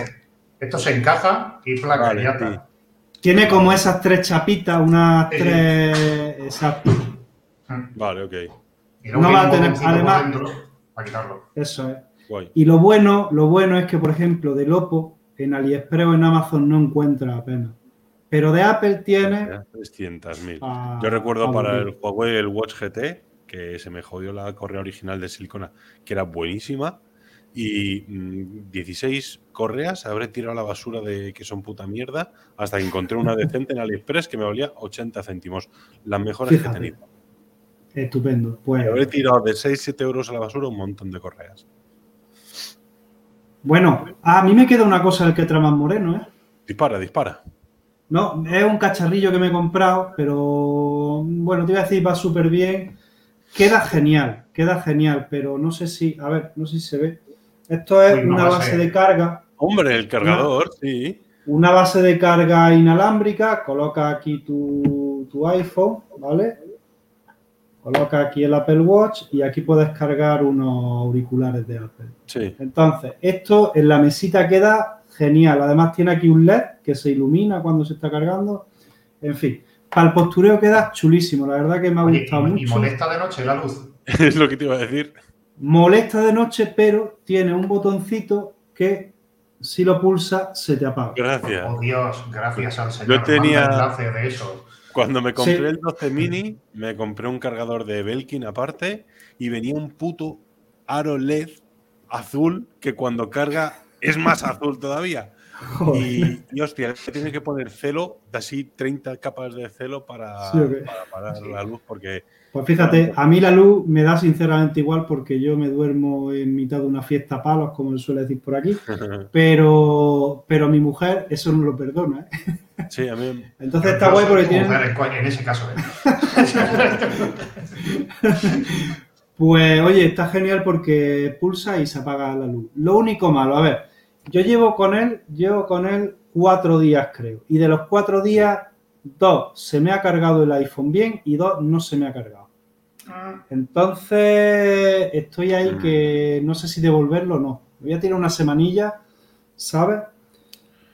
Esto se encaja y placa, Vale, ya sí. está. Tiene como esas tres chapitas, unas Sí. tres. Exacto. Mm. Vale, ok. Y luego No va a tener- además- dentro para quitarlo. Eso es. Guay. Y lo bueno, lo bueno es que, por ejemplo, del Oppo, en AliExpress o en Amazon no encuentra apenas. Pero de Apple tiene. 300.000. a- Yo recuerdo para el Huawei el Watch GT que se me jodió la correa original de silicona, que era buenísima. Y mm, 16 correas habré tirado a la basura de que son puta mierda hasta que encontré una decente en AliExpress que me valía 80 céntimos. Las mejores que he tenido. Estupendo. Pues, Y habré tirado de 6-7 euros a la basura un montón de correas. Bueno, a mí me queda una cosa del que tramas Moreno, ¿eh? Dispara, dispara. No, es un cacharrillo que me he comprado, pero bueno, te iba a decir, va súper bien. Queda genial, queda genial, pero no sé si, a ver, no sé si se ve. Esto es Uy, no una base de carga, Hombre, el cargador, sí. una base de carga inalámbrica, coloca aquí tu, tu iPhone, ¿vale? Coloca aquí el Apple Watch y aquí puedes cargar unos auriculares de Apple. Sí. Entonces, esto en la mesita queda genial. Además, tiene aquí un LED que se ilumina cuando se está cargando. En fin, para el postureo queda chulísimo. La verdad que me ha Oye, gustado y, y mucho. molesta de noche la luz. es lo que te iba a decir. Molesta de noche, pero tiene un botoncito que si lo pulsa se te apaga. Gracias. Oh Dios, gracias al Señor. tenía- Manda enlace de eso. Cuando me compré Sí. el 12 mini, me compré un cargador de Belkin aparte y venía un puto aro LED azul que cuando carga es más azul todavía. Y, y, hostia, tiene que poner celo, de así 30 capas de celo para, Sí, para parar la luz, porque Pues fíjate, a mí la luz me da sinceramente igual porque yo me duermo en mitad de una fiesta a palos, como se suele decir por aquí, pero, pero mi mujer eso no lo perdona. ¿eh? sí, a mí Entonces está guay porque tiene... mujer en, cua- en ese caso. ¿eh? Pues oye, está genial porque pulsa y se apaga la luz. Lo único malo, a ver, yo llevo con él, llevo con él cuatro días creo. Y de los cuatro días, dos se me ha cargado el iPhone bien y dos no se me ha cargado. Entonces estoy ahí que no sé si devolverlo o no. Me voy a tirar una semanilla, ¿sabes?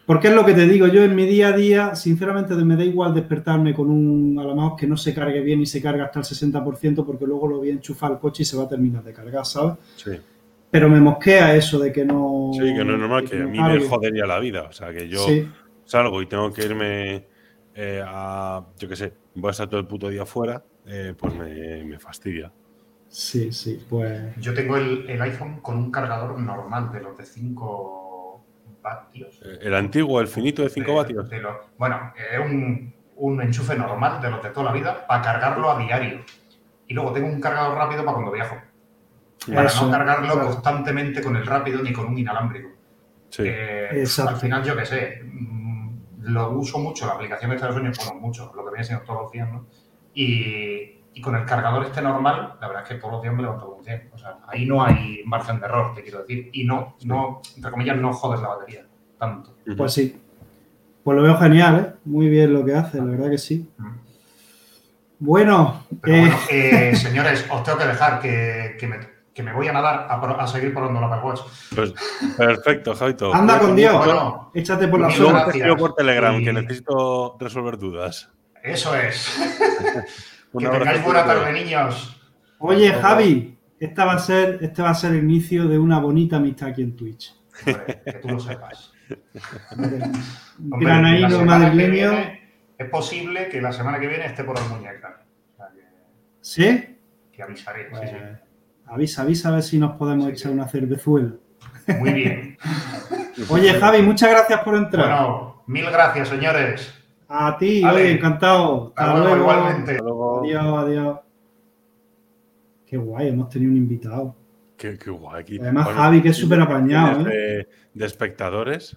Porque es lo que te digo, yo en mi día a día, sinceramente me da igual despertarme con un, a lo mejor que no se cargue bien y se carga hasta el 60% porque luego lo voy a enchufar al coche y se va a terminar de cargar, ¿sabes? sí. Pero me mosquea eso de que no... Sí, que no es normal, que a no mí me jodería la vida. O sea, que yo Sí, salgo y tengo que irme eh, a, yo qué sé, voy a estar todo el puto día fuera, eh, pues me, me fastidia. sí, sí, pues... Yo tengo el, el iPhone con un cargador normal de los de 5 vatios. Eh, El antiguo, el finito de 5 De- vatios. de los- bueno, es un, un enchufe normal de los de toda la vida para cargarlo a diario. Y luego tengo un cargador rápido para cuando viajo. Para Eso, no cargarlo claro. constantemente con el rápido ni con un inalámbrico. Sí. Eh, al final, yo qué sé, mm, lo uso mucho, la aplicación de sueños, bueno, mucho, lo que viene siendo todos los días, ¿no? Y, y con el cargador este normal, la verdad es que todos los días me levanto con un 100. O sea, ahí no hay margen de error, te quiero decir. Y no, no entre comillas, no jodes la batería tanto. Pues sí. Pues lo veo genial, ¿eh? Muy bien lo que hace, la verdad que sí. Bueno, Pero eh, bueno, eh, señores, os tengo que dejar que, que me, que me voy a nadar a, seguir probando la Apple Watch. Pues perfecto, Jaito. anda con Dios. Bueno, Échate por la mil Luego zona. te escribo por Telegram, Y- que necesito resolver dudas. Eso es. Que tengáis buena tarde, niños. Oye, Javi, esta va a ser, este va a ser el inicio de una bonita amistad aquí en Twitch. Hombre, que tú lo sepas. La que madrileño. viene, Es posible que la semana que viene esté por el muñeca. O sea, que, ¿Sí? que avisaré. sí, Pues, sí. avisa, avisa a ver si nos podemos Sí, echar sí. una cervezuela. Muy bien. Oye, Javi, muchas gracias por entrar. Bueno, mil gracias, señores. A ti, vale. oye, encantado. Hasta Hasta luego, luego. igualmente. Adiós, adiós. Qué guay, hemos tenido un invitado. Qué, qué guay. aquí. Además, Javi, que es súper apañado, tienes De, de espectadores.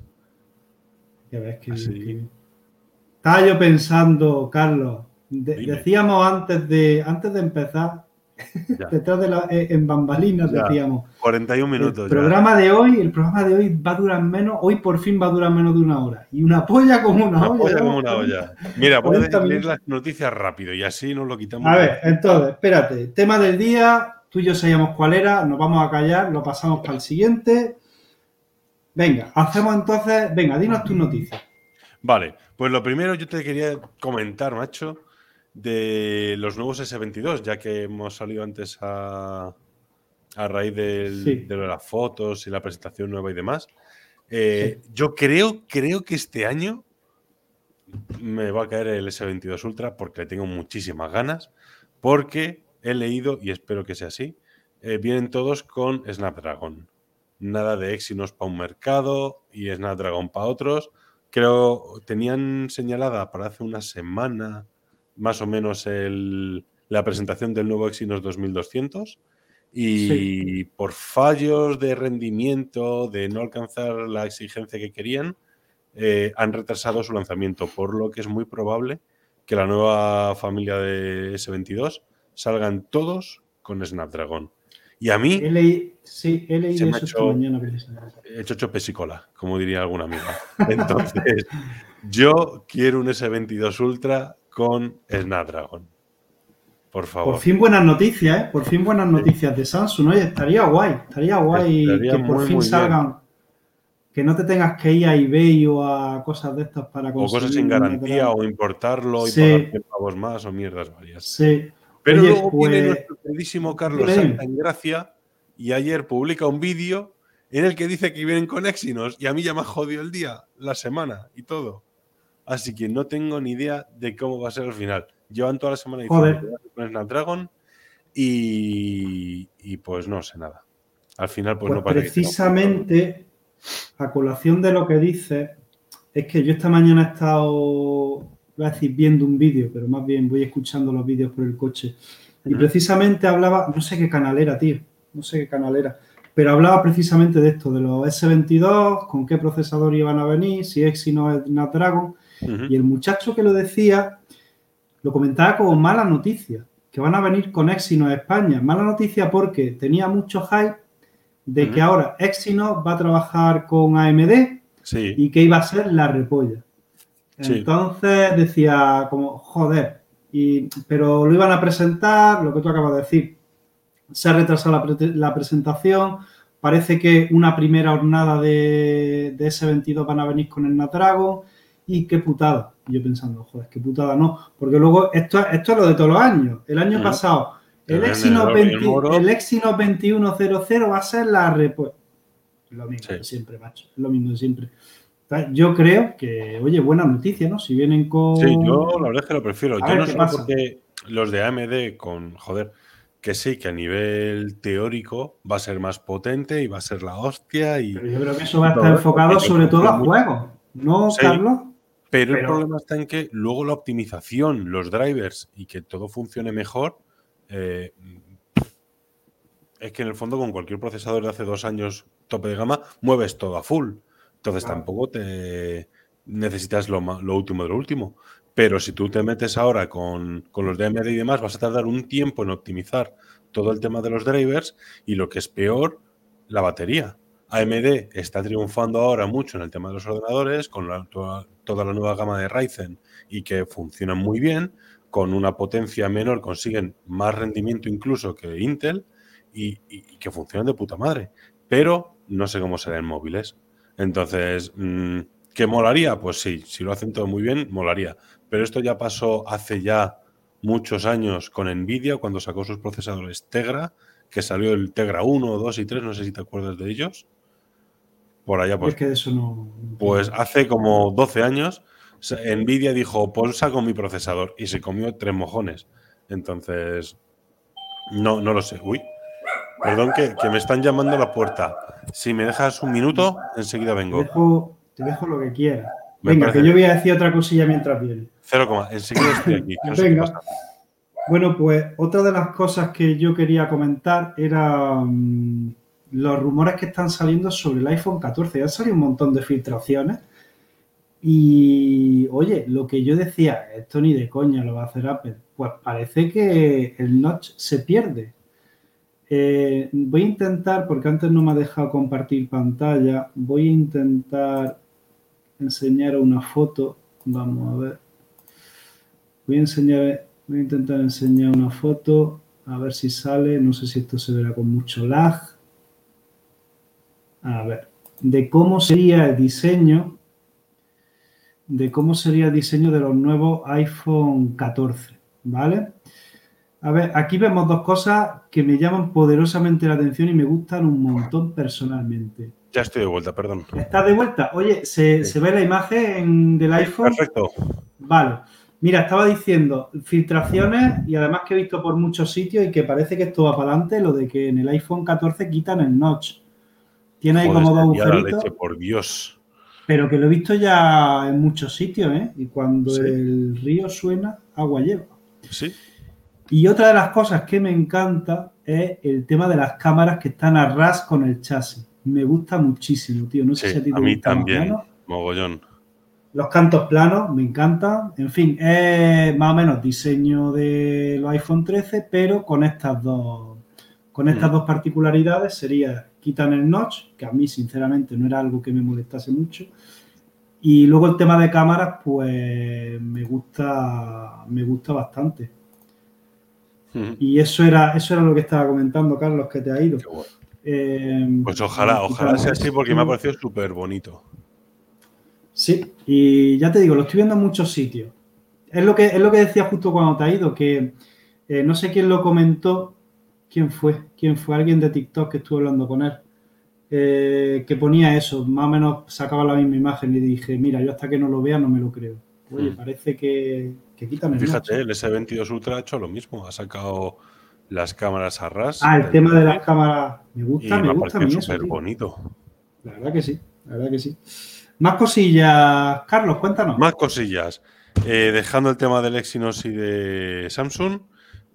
Ya ves que, Así. que- Estaba yo pensando, Carlos. de- decíamos antes de, antes de empezar, Ya. detrás de la, eh, en bambalinas, Ya. decíamos. 41 minutos el ya. programa de hoy, el programa de hoy va a durar menos, hoy por fin va a durar menos de una hora. Y una polla como una, Una olla. polla como una olla. Mira, voy a 40 leer las noticias rápido y así nos lo quitamos. A ver, entonces, espérate. Tema del día, tú y yo sabíamos cuál era, nos vamos a callar, lo pasamos para el siguiente. Venga, hacemos entonces, venga, dinos tus noticias. Vale, pues lo primero yo te quería comentar, macho, de los nuevos S22, ya que hemos salido antes a, a raíz del- Sí. de lo de las fotos y la presentación nueva y demás. Eh, Yo creo, creo que este año me va a caer el S22 Ultra porque le tengo muchísimas ganas, porque he leído, y espero que sea así, eh, vienen todos con Snapdragon. Nada de Exynos para un mercado y Snapdragon para otros. Creo, tenían señalada para hace una semana más o menos el- la presentación del nuevo Exynos 2200 y por fallos de rendimiento, de no alcanzar la exigencia que querían, eh, han retrasado su lanzamiento, por lo que es muy probable que la nueva familia de S22 salgan todos con Snapdragon. Y a mí He leí- sí, he Se me eso esta hecho- mañana he hecho pesicola, como diría algún amigo. Entonces, yo quiero un S22 Ultra con Snapdragon. Por favor. Por fin buenas noticias, ¿eh? Por fin buenas noticias de Samsung. Oye, estaría guay, estaría guay Estaría que por muy, fin muy bien. salgan. Que no te tengas que ir a eBay o a cosas de estas para o conseguir. cosas sin garantía, o importarlo y Sí. pagar 100 pavos más, o mierdas varias. Sí. Pero Oye, luego viene pues- nuestro queridísimo Carlos dime. Santa en Gracia y ayer publica un vídeo en el que dice que vienen con Exynos y a mí ya me ha jodido el día, la semana y todo. Así que no tengo ni idea de cómo va a ser al final. Llevan toda la semana diciendo con Snapdragon y, y pues no sé nada. Al final pues, Pues no parece que tenga- precisamente, a colación de lo que dices, es que yo esta mañana he estado, voy a decir, viendo un vídeo, pero más bien voy escuchando los vídeos por el coche. Y precisamente hablaba, no sé qué canal era, tío, no sé qué canal era, pero hablaba precisamente de esto, de los S22, con qué procesador iban a venir, si Exynos es Snapdragon. Y el muchacho que lo decía lo comentaba como mala noticia, que van a venir con Exynos a España. Mala noticia porque tenía mucho hype de que ahora Exynos va a trabajar con AMD Sí, y que iba a ser la repolla. Sí. Entonces decía como, joder, y, pero lo iban a presentar, lo que tú acabas de decir. Se ha retrasado la, pre- la presentación, parece que una primera jornada de, de S22 van a venir con el Snapdragon y qué putada. Y yo pensando, joder, qué putada no, porque luego esto, esto es lo de todos los años. El año pasado, el Exynos, el oro y el 20 moro. el Exynos 2100 va a ser la repolla. Lo mismo Sí. de siempre, macho. Lo mismo de siempre. Yo creo que, oye, buena noticia, ¿no? Si vienen con. Sí, yo la verdad es que lo prefiero. A yo no sé porque los de AMD con, joder, que sí, que a nivel teórico va a ser más potente y va a ser la hostia. Y... Pero yo creo que eso va a estar enfocado sobre todo a juegos, ¿no, Sí. Carlos? Pero, el problema está en que luego la optimización, los drivers y que todo funcione mejor, eh, es que en el fondo con cualquier procesador de hace dos años tope de gama mueves todo a full. Entonces tampoco te necesitas lo, lo, último de lo último. Pero si tú te metes ahora con, con los DMD y demás, vas a tardar un tiempo en optimizar todo el tema de los drivers y lo que es peor, la batería. AMD está triunfando ahora mucho en el tema de los ordenadores, con toda, la nueva gama de Ryzen y que funcionan muy bien, con una potencia menor consiguen más rendimiento incluso que Intel y, que funcionan de puta madre. Pero no sé cómo será en móviles. Entonces, mm, ¿qué molaría? Pues sí, si lo hacen todo muy bien, molaría. Pero esto ya pasó hace ya muchos años con Nvidia cuando sacó sus procesadores Tegra, que salió el Tegra 1, 2 y 3, no sé si te acuerdas de ellos por allá. Pues, es que eso no. Pues hace como 12 años, Nvidia dijo, polsa con mi procesador y se comió tres mojones. Entonces, no, no lo sé. Uy, perdón que, me están llamando a la puerta. Si me dejas un minuto, enseguida vengo. Te dejo, lo que quieras. Venga, que yo voy a decir otra cosilla mientras viene. Cero enseguida estoy aquí. Venga. Bueno, pues otra de las cosas que yo quería comentar era mm, los rumores que están saliendo sobre el iPhone 14. Ya han salido un montón de filtraciones. Y oye, lo que yo decía, esto ni de coña lo va a hacer Apple. Pues parece que el notch se pierde. Eh, voy a intentar, porque antes no me ha dejado compartir pantalla, voy a intentar enseñar una foto. Vamos a ver. Voy a enseñar, voy a intentar enseñar una foto, a ver si sale. No sé si esto se verá con mucho lag a ver, de cómo sería el diseño, de cómo sería el diseño de los nuevos iPhone 14, ¿vale? A ver, aquí vemos dos cosas que me llaman poderosamente la atención y me gustan un montón personalmente. Ya estoy de vuelta, perdón. ¿Estás de vuelta? Oye, ¿se, ve la imagen del iPhone? Perfecto. Vale. Mira, estaba diciendo filtraciones y además que he visto por muchos sitios y que parece que esto va para adelante, lo de que en el iPhone 14 quitan el notch. Tiene ahí como dos agujeritos. por Dios. Pero que lo he visto ya en muchos sitios, ¿eh? Y cuando el río suena, agua lleva. Sí. Y otra de las cosas que me encanta es el tema de las cámaras que están a ras con el chasis. Me gusta muchísimo, tío. No sé si a ti te a mí también, mogollón. Los cantos planos me encantan. En fin, es más o menos diseño de los iPhone 13, pero con estas dos, con estas mm. dos particularidades sería quitan el notch, que a mí sinceramente no era algo que me molestase mucho. Y luego el tema de cámaras, pues me gusta, me gusta bastante. Y eso era, eso era lo que estaba comentando, Carlos, que te ha ido. Eh, pues ojalá, ojalá sea así porque me ha parecido súper bonito. Sí, y ya te digo, lo estoy viendo en muchos sitios. Es lo que, es lo que decía justo cuando te ha ido, que eh, no sé quién lo comentó, ¿Quién fue? ¿Quién fue? Alguien de TikTok que estuve hablando con él. Eh, que ponía eso, más o menos sacaba la misma imagen y dije, mira, yo hasta que no lo vea no me lo creo. Oye, hmm. parece que, que quítame Fíjate, el S22 Ultra ha hecho lo mismo, ha sacado las cámaras a ras. Ah, el tema de las cámaras me gusta, me, gusta a súper bonito. La verdad que sí, la verdad que sí. Más cosillas, Carlos, cuéntanos. Más cosillas. Eh, dejando el tema del Exynos y de Samsung,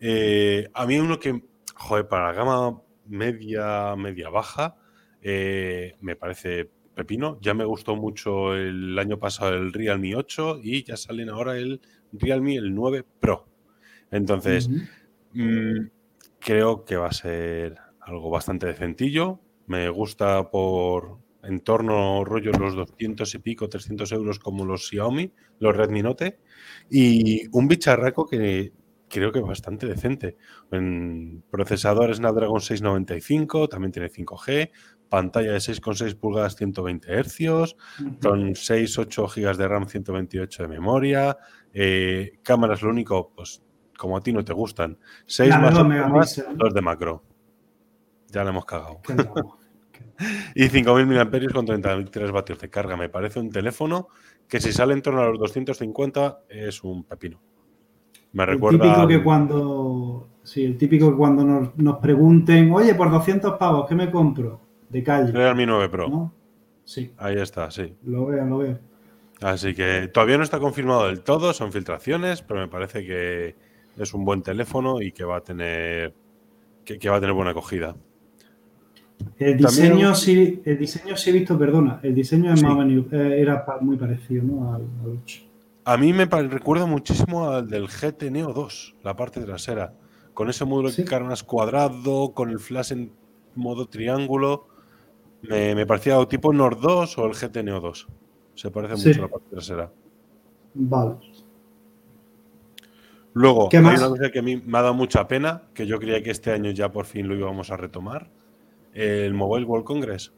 eh, a mí uno que Joder, para la gama media, media baja, eh, me parece pepino. Ya me gustó mucho el año pasado el Realme 8 y ya salen ahora el Realme el 9 Pro. Entonces, mm, creo que va a ser algo bastante decentillo. Me gusta por en torno rollo los 200 y pico, 300 euros como los Xiaomi, los Redmi Note. Y un bicharraco que creo que bastante decente. En procesador Snapdragon 695, también tiene 5G, pantalla de 6,6 pulgadas, 120 Hz, con 6-8 GB de RAM, 128 de memoria, eh, cámaras, lo único, pues como a ti no te gustan, 6 más, 2 de macro. Ya le hemos cagado. y 5.000 mAh con 33 vatios de carga. Me parece un teléfono que si sale en torno a los 250 es un pepino. Me recuerda. El típico que cuando. Sí, el típico que cuando nos, pregunten, oye, por 200 pavos, ¿qué me compro? De calle. Realme 9 Pro. Sí. Ahí está, sí. Lo veo, lo veo. Así que todavía no está confirmado del todo, son filtraciones, pero me parece que es un buen teléfono y que va a tener que, va a tener buena acogida. El diseño, sí, el diseño sí he visto, perdona, el diseño es más eh, era muy parecido ¿no? al, 8. A mí me recuerda muchísimo al del GT Neo 2, la parte trasera, con ese módulo de cargas cuadrado, con el flash en modo triángulo. Me, parecía o tipo Nord 2 o el GT Neo 2. Se parece mucho a la parte trasera. Vale. Luego, hay una cosa que a mí me ha dado mucha pena, que yo creía que este año ya por fin lo íbamos a retomar, el Mobile World Congress.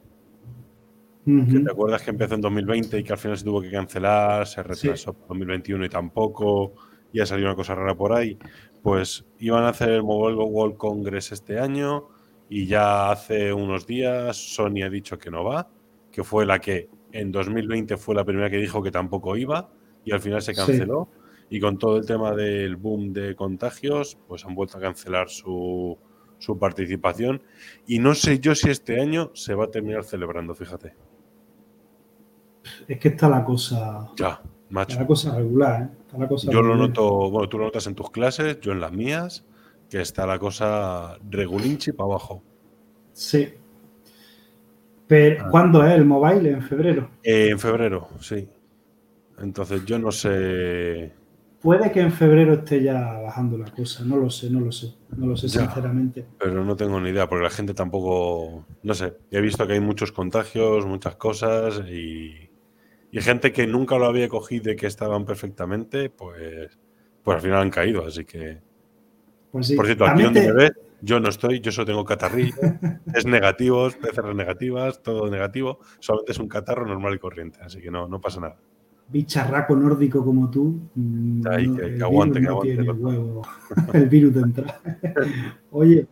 ¿Te acuerdas que empezó en 2020 y que al final se tuvo que cancelar, se retrasó en 2021 y tampoco, y ha salido una cosa rara por ahí? Pues iban a hacer el Mobile World Congress este año y ya hace unos días Sony ha dicho que no va, que fue la que en 2020 fue la primera que dijo que tampoco iba y al final se canceló. Y con todo el tema del boom de contagios, pues han vuelto a cancelar su, su participación. Y no sé yo si este año se va a terminar celebrando, fíjate. Es que está la cosa. Ya, macho. Está la cosa regular, ¿eh? yo lo noto, bueno, tú lo notas en tus clases, yo en las mías, que está la cosa regulinchi para abajo. Sí. Pero, ah. ¿cuándo es el mobile? ¿En febrero? Eh, en febrero, sí. Entonces yo no sé. Puede que en febrero esté ya bajando la cosa, no lo sé, no lo sé, no lo sé sinceramente. Pero no tengo ni idea, porque la gente tampoco, no sé, he visto que hay muchos contagios, muchas cosas y, gente que nunca lo había cogido y que estaban perfectamente, pues, pues al final han caído, así que... Pues sí. Por cierto, aquí donde me ves, yo no estoy, yo solo tengo catarrillo, es negativos, PCR negativas, todo negativo, solamente es un catarro normal y corriente, así que no, no pasa nada bicharraco nórdico como tú, mm, que, aguante, que aguante. el virus de entrada. Oye,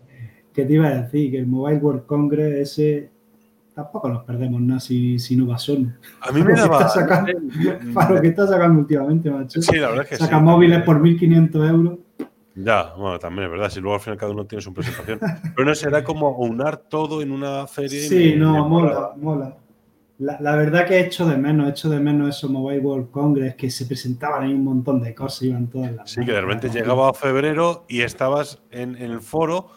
¿qué te iba a decir? Que el Mobile World Congress ese tampoco nos perdemos nada si, si no va solo. A mí me daba... Sacando, para lo que está sacando últimamente, macho. Sí, la verdad es que Saca móviles por 1.500 euros. Ya, bueno, también es verdad, si luego al final cada uno tiene su presentación. Pero no será como unar todo en una feria. Sí, no, mola, mola. La, verdad que he hecho de menos, he hecho de menos eso Mobile World Congress, que se presentaban ahí un montón de cosas, iban todas las. Sí, que de repente llegaba a febrero y estabas en, el foro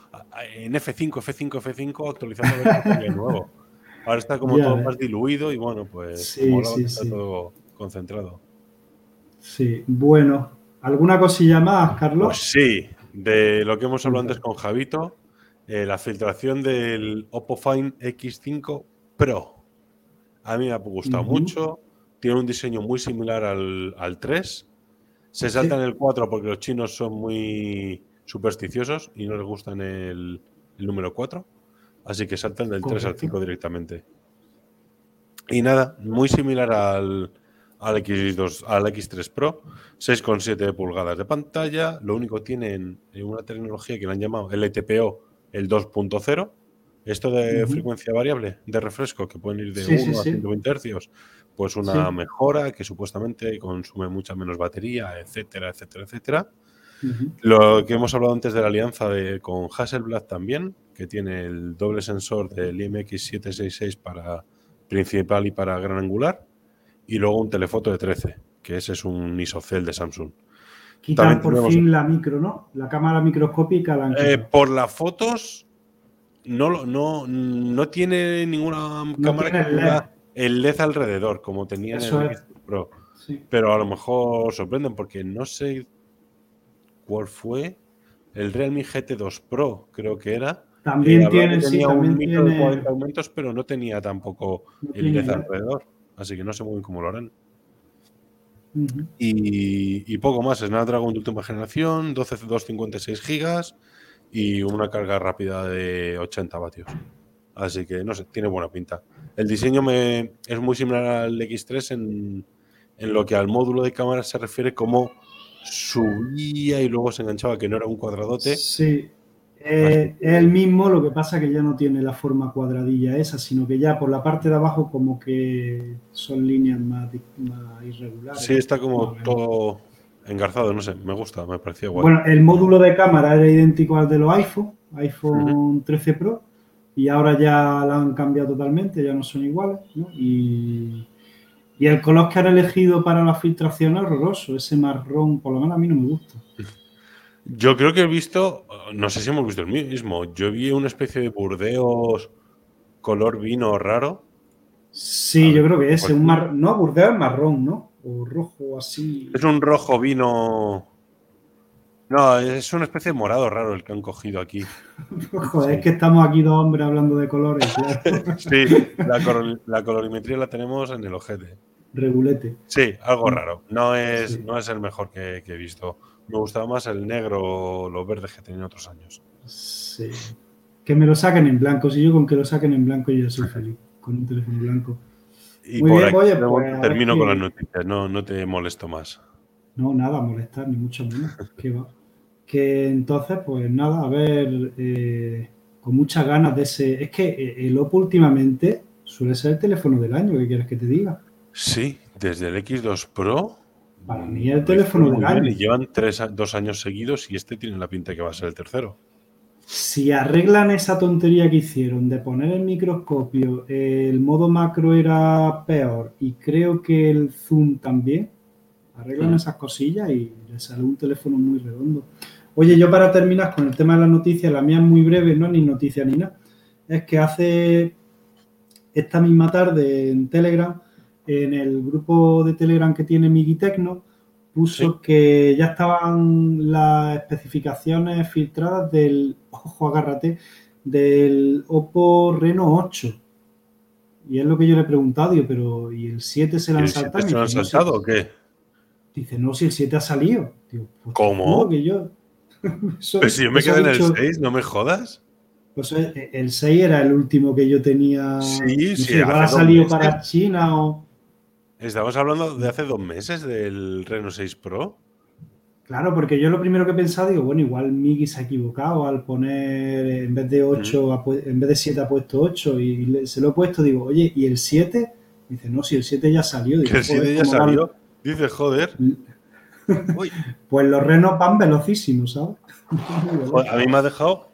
en F5, F5, F5, actualizando el nuevo. Ahora está como todo más diluido y bueno, pues sí, está todo concentrado. Sí, bueno. ¿Alguna cosilla más, Carlos? Pues sí, de lo que hemos hablado antes con Javito, eh, la filtración del Oppo Find X5 Pro. A mí me ha gustado mucho. Tiene un diseño muy similar al, 3. Se salta en el 4 porque los chinos son muy supersticiosos y no les gustan el, número 4. Así que saltan del 3 al 5 directamente. Y nada, muy similar al, al, X2, al X3 Pro. 6,7 pulgadas de pantalla. Lo único tienen una tecnología que le han llamado LTPO el 2.0 esto de frecuencia variable de refresco, que pueden ir de 1 a 120 Hz, pues una mejora que supuestamente consume mucha menos batería, etcétera, etcétera, etcétera. Lo que hemos hablado antes de la alianza de, con Hasselblad también, que tiene el doble sensor del IMX766 para principal y para gran angular, y luego un telefoto de 13, que ese es un ISOCELL de Samsung. Quitan por fin la micro, ¿no? La cámara microscópica. La eh, por las fotos no, no, no tiene ninguna cámara que tenga el LED alrededor, como tenía en el Pro. Pero a lo mejor sorprenden porque no sé cuál fue. El Realme GT2 Pro, creo que era. También tiene, tenía un micro de 40 aumentos, pero no tenía tampoco el LED alrededor. Así que no sé muy bien cómo lo harán. y, y, poco más. Snapdragon de última generación, 12, 256 gigas y una carga rápida de 80 vatios. Así que no sé, tiene buena pinta. El diseño me, es muy similar al X3 en, en lo que al módulo de cámara se refiere como subía y luego se enganchaba, que no era un cuadradote. Sí, es el mismo, lo que pasa que ya no tiene la forma cuadradilla esa, sino que ya por la parte de abajo como que son líneas más, más irregulares. Sí, está como todo engarzado, no sé, me gusta, me parecía guay. Bueno, el módulo de cámara era idéntico al de los iPhone, iPhone 13 Pro, y ahora ya la han cambiado totalmente, ya no son iguales, ¿no? Y, el color que han elegido para la filtración es horroroso, ese marrón, por lo menos a mí no me gusta. Yo creo que he visto, no sé si hemos visto el mismo, yo vi una especie de burdeos color vino raro. Sí, yo creo que es un mar... no, Burdeos es marrón, ¿no? O rojo así. Es un rojo vino. No, es una especie de morado raro el que han cogido aquí. Joder, es que estamos aquí dos hombres hablando de colores, claro. sí, la, colorimetría la tenemos en el ojete. Regulete. Sí, algo raro. No es, no es el mejor que, he visto. Me gustaba más el negro o los verdes que tenía otros años. Sí. Que me lo saquen en blanco. Si yo con que lo saquen en blanco yo soy feliz. Con un teléfono blanco. Y por bien, oye, pues, termino con las noticias. No, no te molesto más. No, nada, molestar, ni mucho menos. Que entonces, pues nada, a ver, eh, con muchas ganas de ese. Es que eh, el Oppo últimamente suele ser el teléfono del año, ¿qué quieres que te diga? Sí, desde el X2 Pro. Para mí el teléfono del año. Y llevan tres, dos años seguidos y este tiene la pinta que va a ser el tercero. Si arreglan esa tontería que hicieron de poner el microscopio, el modo macro era peor y creo que el zoom también, arreglan esas cosillas y les sale un teléfono muy redondo. Oye, yo para terminar con el tema de las noticias, la mía es muy breve, no es ni noticia ni nada, es que hace esta misma tarde en Telegram en el grupo de Telegram que tiene Migitecno, puso que ya estaban las especificaciones filtradas del, ojo, agárrate, del Oppo Reno 8. Y es lo que yo le he preguntado, pero ¿y el 7 se lo han saltado? ¿Se lo han saltado o qué? Dice, no, si el 7 ha salido. Pues ¿Cómo? Que yo... pero si yo me quedé en el 6, no me jodas. Pues eh, el 6 era el último que yo tenía. Sí, sí. ha salido para China o. Estamos hablando de hace dos meses del Reno 6 Pro. Claro, porque yo lo primero que he pensado, digo, bueno, igual Migi se ha equivocado al poner, en vez de 8, en vez de 7 ha puesto 8 y se lo he puesto, digo, oye, ¿y el 7? Dice, no, si el 7 ya salió. Digo, el 7 ya salió. Dice, joder. pues los renos van velocísimos, ¿sabes? a mí me ha dejado,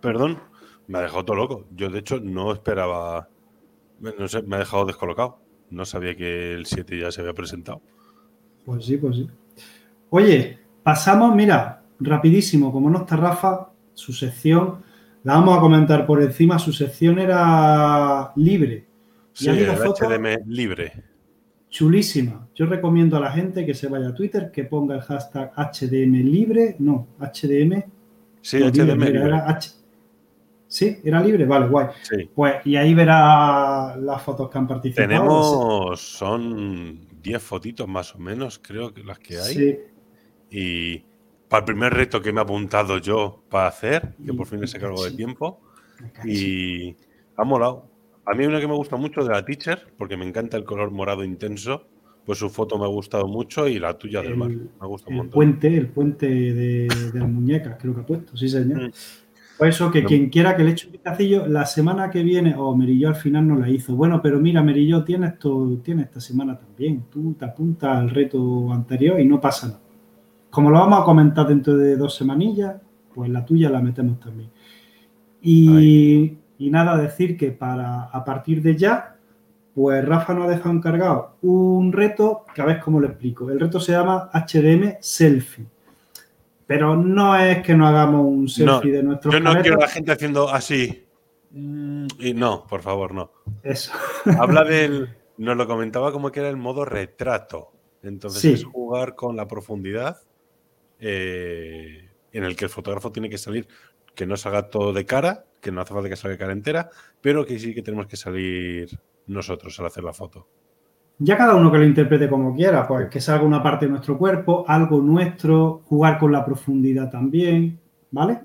perdón, me ha dejado todo loco. Yo, de hecho, no esperaba, no sé, me ha dejado descolocado. No sabía que el 7 ya se había presentado. Pues sí, pues sí. Oye, pasamos, mira, rapidísimo, como no está Rafa, su sección, la vamos a comentar por encima, su sección era libre. Sí, el HDM libre. Chulísima. Yo recomiendo a la gente que se vaya a Twitter, que ponga el hashtag HDM libre, no, HDM. Sí, HDM libre. Sí, era libre, vale, guay. Pues, y ahí verá las fotos que han participado. Tenemos, son 10 fotitos más o menos, creo que las que hay. Sí. Y para el primer reto que me he apuntado yo para hacer, que por fin he sacado algo de tiempo, y ha molado. A mí hay una que me gusta mucho de la teacher, porque me encanta el color morado intenso, pues su foto me ha gustado mucho y la tuya del mar. Me gusta un el Puente, el puente de, las muñecas, creo que ha puesto, sí, señor. Mm. Por eso que quien quiera que le eche un vistacillo, la semana que viene, o oh, Merillo al final no la hizo. Bueno, pero mira, Merillo tiene esto, tiene esta semana también. Tú te apuntas al reto anterior y no pasa nada. Como lo vamos a comentar dentro de dos semanillas, pues la tuya la metemos también. Y, y nada, decir que para a partir de ya, pues Rafa nos ha dejado encargado un reto, que a ver cómo lo explico. El reto se llama HDM Selfie. Pero no es que no hagamos un selfie de nuestro Yo no quiero a la gente haciendo así. Y no, por favor, no. Eso. Habla del. Nos lo comentaba como que era el modo retrato. Entonces es jugar con la profundidad eh, en el que el fotógrafo tiene que salir, que no salga todo de cara, que no hace falta que salga cara entera, pero que sí que tenemos que salir nosotros al hacer la foto. Ya cada uno que lo interprete como quiera, pues que salga una parte de nuestro cuerpo, algo nuestro, jugar con la profundidad también, ¿vale?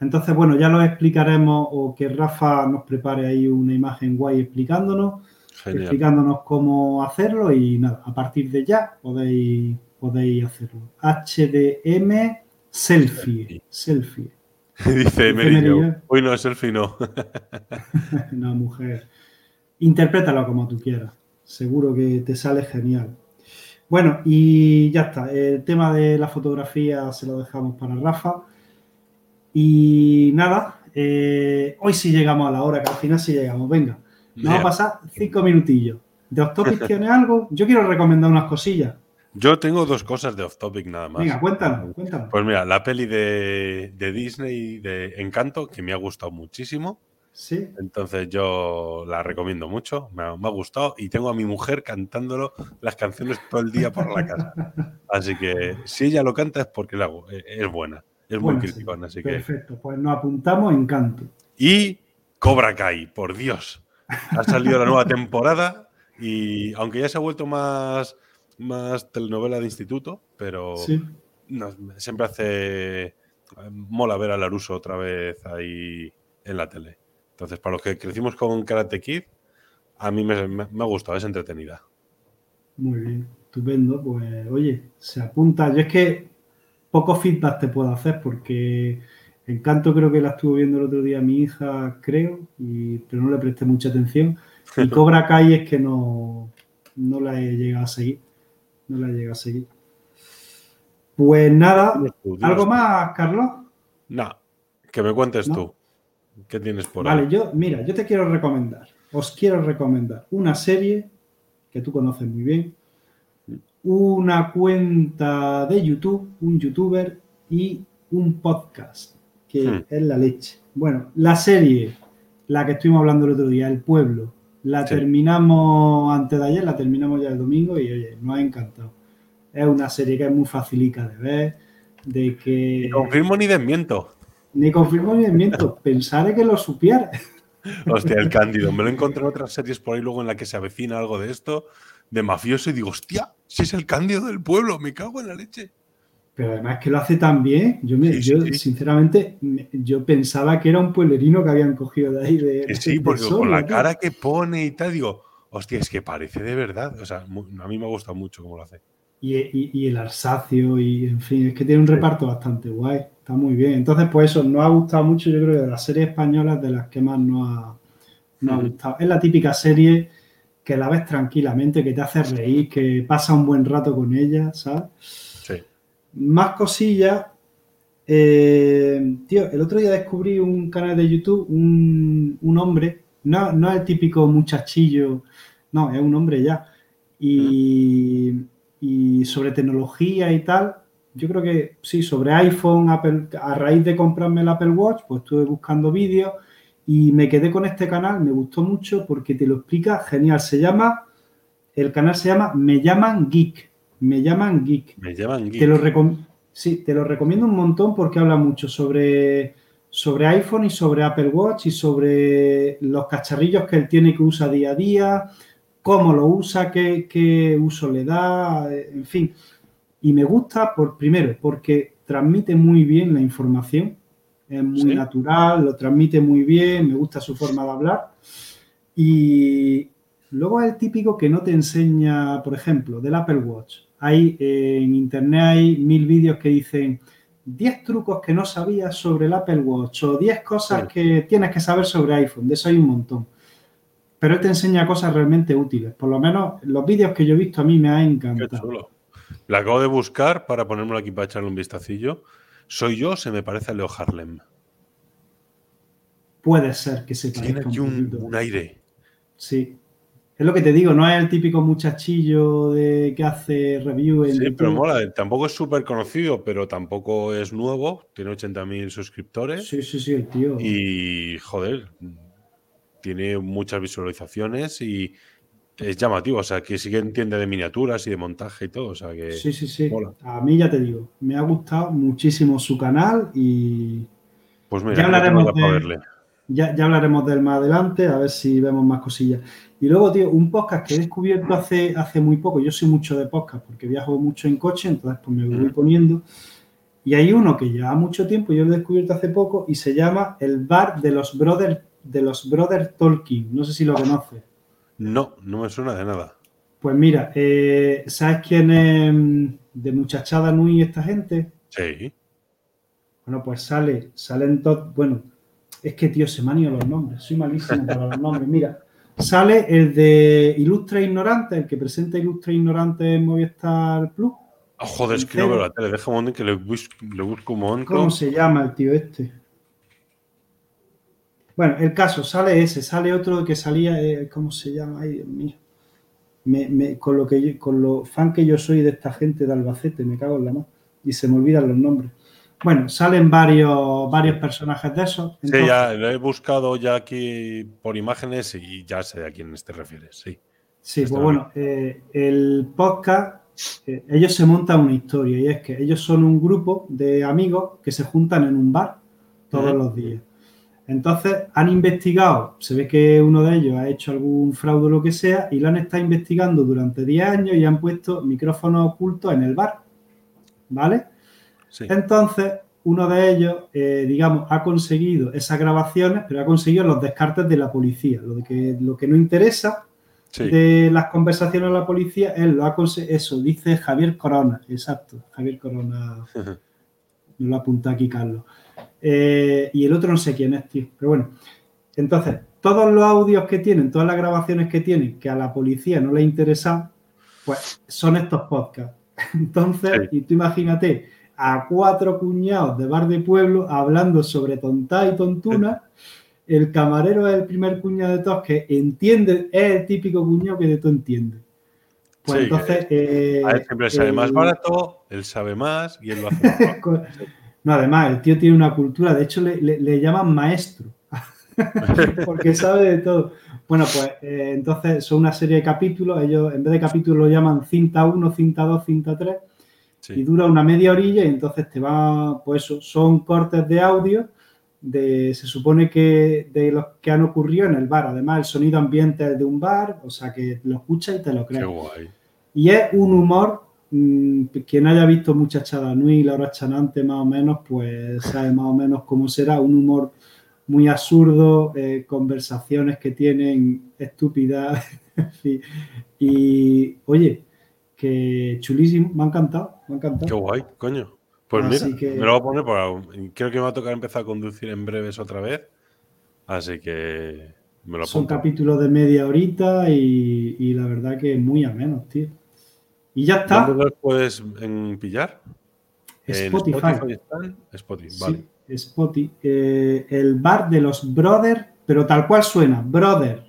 Entonces, bueno, ya lo explicaremos o que Rafa nos prepare ahí una imagen guay explicándonos, explicándonos cómo hacerlo y nada, a partir de ya podéis, podéis hacerlo. HDM selfie, selfie. Dice Merillo, hoy no, selfie no. no, mujer. Interprétalo como tú quieras seguro que te sale genial. Bueno, y ya está. El tema de la fotografía se lo dejamos para Rafa. Y nada, eh, hoy sí llegamos a la hora, que al final sí llegamos. Venga, vamos a pasar cinco minutillos. ¿De Off Topic tiene algo? Yo quiero recomendar unas cosillas. Yo tengo dos cosas de Off Topic nada más. Venga, cuéntanos, cuéntanos. Pues mira, la peli de, de Disney de Encanto, que me ha gustado muchísimo. Sí. Entonces yo la recomiendo mucho, me ha, me ha gustado y tengo a mi mujer cantándolo las canciones todo el día por la casa. Así que si ella lo canta es porque la hago, eh, es buena, es muy criticona, serie. así que... Perfecto, pues nos apuntamos encanto. Y Cobra Kai, por Dios. Ha salido la nueva temporada y aunque ya se ha vuelto más, más telenovela de instituto, pero Sí. no, siempre hace... Mola ver a Laruso otra vez ahí en la tele. Entonces, para los que crecimos con Karate Kid, a mí me, me- me ha gustado, es entretenida. Muy bien, estupendo. Pues oye, se apunta. Yo es que poco feedback te puedo hacer porque Encanto creo que la estuvo viendo el otro día mi hija, creo, y, pero no le presté mucha atención. Y Cobra Kai es que no, no la he llegado a seguir. No la he llegado a seguir. Pues nada, ¿algo más, Carlos? No, que me cuentes ¿No? tú. ¿Qué tienes por Vale, ahí? yo, mira, yo te quiero recomendar, os quiero recomendar una serie que tú conoces muy bien, una cuenta de YouTube, un youtuber y un podcast, que Hmm. es la leche. Bueno, la serie, la que estuvimos hablando el otro día, El Pueblo, la Sí. terminamos antes de ayer, la terminamos ya el domingo y oye, nos ha encantado. Es una serie que es muy facilita de ver, de que... Ni confirmo ni desmiento. Ni confirmo ni desmiento. Pensaré que lo supiera. Hostia, el Cándido. Me lo encontré en otras series por ahí luego en la que se avecina algo de esto, de mafioso, y digo, hostia, si es el Cándido del pueblo, me cago en la leche. Pero además que lo hace tan bien. Yo, me, Sí, yo sí. sinceramente, me- yo pensaba que era un pueblerino que habían cogido de ahí. De, sí, de porque con la tío. cara que pone y tal, digo, hostia, es que parece de verdad. O sea, a mí me ha gustado mucho cómo lo hace. Y, y- y el Arsacio, y en fin, es que tiene un reparto bastante guay. Está muy bien. Entonces, pues eso, nos ha gustado mucho, yo creo que de las series españolas de las que más nos ha, nos ha gustado. Es la típica serie que la ves tranquilamente, que te hace reír, que pasa un buen rato con ella, ¿sabes? Sí. Más cosillas. Eh, tío, el otro día descubrí un canal de YouTube, un, un hombre, no, no es el típico muchachillo, no, es un hombre ya. Y, y sobre tecnología y tal, yo creo que sí, sobre iPhone, Apple, a raíz de comprarme el Apple Watch, pues estuve buscando vídeos y me quedé con este canal, me gustó mucho porque te lo explica genial. Se llama, el canal se llama Me llaman Geek, me llaman Geek. Me llaman Te lo, geek. sí, te lo recomiendo un montón porque habla mucho sobre, sobre iPhone y sobre Apple Watch y sobre los cacharrillos que él tiene que usa día a día, cómo lo usa, qué, qué uso le da, en fin. Y me gusta, por primero, porque transmite muy bien la información, es muy Sí. natural, lo transmite muy bien, me gusta su forma de hablar. Y luego es el típico que no te enseña, por ejemplo, del Apple Watch. Hay eh, en internet hay mil vídeos que dicen 10 trucos que no sabías sobre el Apple Watch o 10 cosas Sí. que tienes que saber sobre iPhone. De eso hay un montón. Pero él te enseña cosas realmente útiles. Por lo menos los vídeos que yo he visto a mí me han encantado. La acabo de buscar para ponérmelo aquí para echarle un vistacillo. Soy yo, se me parece a Leo Harlem. Puede ser que se Tiene parezca aquí un un, poquito. un aire. Sí. Es lo que te digo, no es el típico muchachillo de que hace review en Sí, pero mola. Tampoco es súper conocido, pero tampoco es nuevo. Tiene 80.000 suscriptores. Sí, sí, sí, el tío. Y, joder, tiene muchas visualizaciones y es llamativo. O sea, que sí que entiende de miniaturas y de montaje y todo. O sea, que Sí, sí, sí. mola. A mí ya te digo, me ha gustado muchísimo su canal y Pues mira, Ya hablaremos de- verle. ya, ya hablaremos de él más adelante, a ver si vemos más cosillas. Y luego, tío, un podcast que he descubierto hace, hace muy poco. Yo soy mucho de podcast porque viajo mucho en coche, entonces pues me voy poniendo. Y hay uno que lleva mucho tiempo, yo lo he descubierto hace poco, y se llama El Bar de los Brothers de los Brothers Tolkien. No sé si lo conoces. No, no me suena de nada. Pues mira, eh, ¿sabes quién es mm, de Muchachada Nui esta gente? Sí. Bueno, pues sale, salen todos. Bueno, es que, tío, se ido los nombres. Soy malísimo para los nombres. Mira, sale el de Ilustre Ignorante, el que presenta Ilustre Ignorante en Movistar Plus. Ah, joder, es que no veo la tele. Deja un momento que le, bus- le busco un momento. ¿Cómo se llama el tío este? Bueno, el caso, sale ese, sale otro que salía, eh, ¿cómo se llama? Ay, Dios mío. Me- me- con, lo que yo- con lo fan que yo soy de esta gente de Albacete, me cago en la mano. Y se me olvidan los nombres. Bueno, salen varios, varios personajes de esos. sí, ya lo he buscado ya aquí por imágenes y ya sé a quién te refieres, sí. Sí, pues bueno, eh, el podcast, eh, ellos se montan una historia y es que ellos son un grupo de amigos que se juntan en un bar todos los días. Entonces han investigado, se ve que uno de ellos ha hecho algún fraude o lo que sea y lo han estado investigando durante 10 años y han puesto micrófonos ocultos en el bar. ¿Vale? Entonces, uno de ellos, eh, digamos, ha conseguido esas grabaciones, pero ha conseguido los descartes de la policía. Lo, de que, lo que no interesa de las conversaciones de la policía, él lo ha conseguido. Eso, dice Javier Corona, exacto, Javier Corona. no lo apunta aquí Carlos. Eh, y el otro no sé quién es, tío. Pero bueno, entonces, todos los audios que tienen, todas las grabaciones que tienen, que a la policía no le interesa, pues son estos podcasts. Entonces, y tú imagínate a cuatro cuñados de bar de pueblo hablando sobre tontá y tontuna. El camarero es el primer cuñado de todos que entiende, es el típico cuñado que de todo entiende. Pues entonces. Eh, a él siempre sabe más barato, él sabe más y él lo hace. No, además, el tío tiene una cultura, de hecho le, llaman maestro, porque sabe de todo. Bueno, pues eh, entonces son una serie de capítulos, ellos en vez de capítulos lo llaman cinta 1, cinta 2, cinta 3, y dura una media orilla y entonces te va, pues eso, son cortes de audio, de, se supone que de los que han ocurrido en el bar, además el sonido ambiente es de un bar, o sea que lo escuchas y te lo crees. Qué guay. Y es un humor Mm, quien haya visto Muchachada Nui, Laura Chanante más o menos, pues sabe más o menos cómo será, un humor muy absurdo, eh, conversaciones que tienen estúpidas. y, oye, que chulísimo, me ha encantado, me ha encantado. Qué guay, coño. Pues mira, me lo voy a poner por Creo que me va a tocar empezar a conducir en breves otra vez. Así que me lo Son capítulos de media horita y, y la verdad que muy a menos, tío. Y ya está. ¿Dónde los puedes pillar? Spotify. Spotify, Spotify, vale. Spotify. Eh, el bar de los Brother, pero tal cual suena, Brother.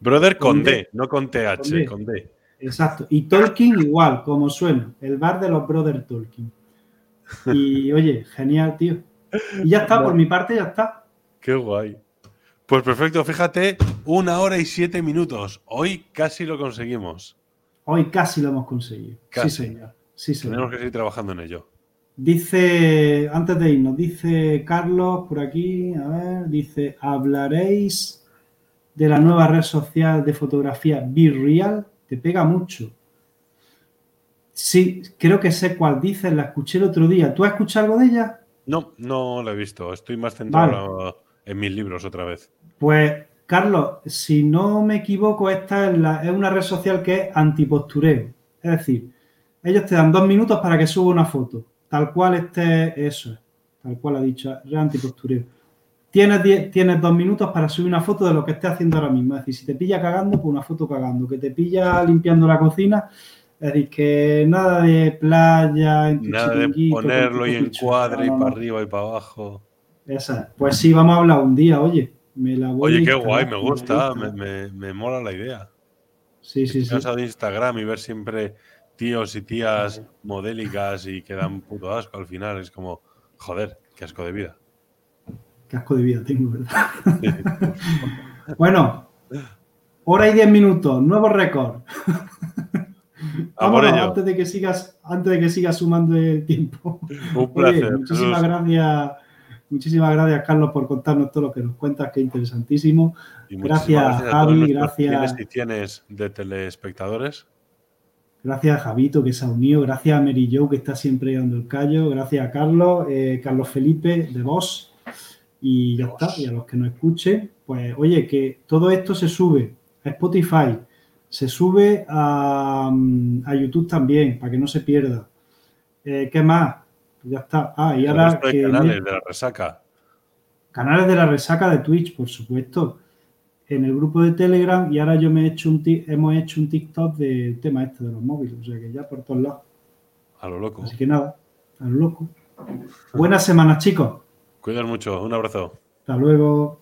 Brother con, D, no con TH, con D. Exacto. Y Tolkien igual, como suena. El bar de los Brother Tolkien. Y oye, genial, tío. Y ya está, por mi parte ya está. Qué guay. Pues perfecto, fíjate, una hora y siete minutos. Hoy casi lo conseguimos. Hoy casi lo hemos conseguido. Sí, señor. Sí, Tenemos que seguir trabajando en ello. Dice, antes de irnos, dice Carlos por aquí, a ver, dice, ¿hablaréis de la nueva red social de fotografía Be Real? Te pega mucho. Sí, creo que sé cuál dice, la escuché el otro día. ¿Tú has escuchado algo de ella? No, no la he visto. Estoy más centrado en mis libros otra vez. Pues Carlos, si no me equivoco, esta es, una red social que es antipostureo. Es decir, ellos te dan dos minutos para que suba una foto. Tal cual este, eso es. Tal cual ha dicho, es antipostureo. Tienes, tienes dos minutos para subir una foto de lo que estés haciendo ahora mismo. Es decir, si te pilla cagando, pues una foto cagando. Que te pilla limpiando la cocina, es decir, que nada de playa, en Nada de ponerlo y encuadre y para arriba y para abajo. Esa. Pues sí, vamos a hablar un día, oye. Oye, qué guay, me gusta, me, mola la idea. Sí, sí, sí. de Instagram y ver siempre tíos y tías modélicas y que dan puto asco al final. Es como, joder, qué asco de vida. Qué asco de vida tengo, ¿verdad? bueno, hora y diez minutos, nuevo récord. Vámonos, antes de que sigas, antes de que sigas sumando el tiempo. Un placer. muchísimas gracias Muchísimas gracias, Carlos, por contarnos todo lo que nos cuentas, que interesantísimo. gracias, Javi, gracias. y tienes de telespectadores. Gracias Javito, que se ha unido. Gracias a Mary Jo, que está siempre dando el callo. Gracias a Carlos, eh, Carlos Felipe, de Vos. Y ya está. Y a los que nos escuchen, pues oye, que todo esto se sube a Spotify, se sube a, mm, YouTube también, para que no se pierda. Eh, ¿Qué más? Ya está. Ah, y ahora. canales de la resaca. Canales de la resaca de Twitch, por supuesto. En el grupo de Telegram y ahora yo me he hecho un hemos hecho un TikTok del tema este de los móviles, o sea que ya por todos lados. A lo loco. Así que nada, a lo loco. Buenas semanas, chicos. Cuidar mucho, un abrazo. Hasta luego.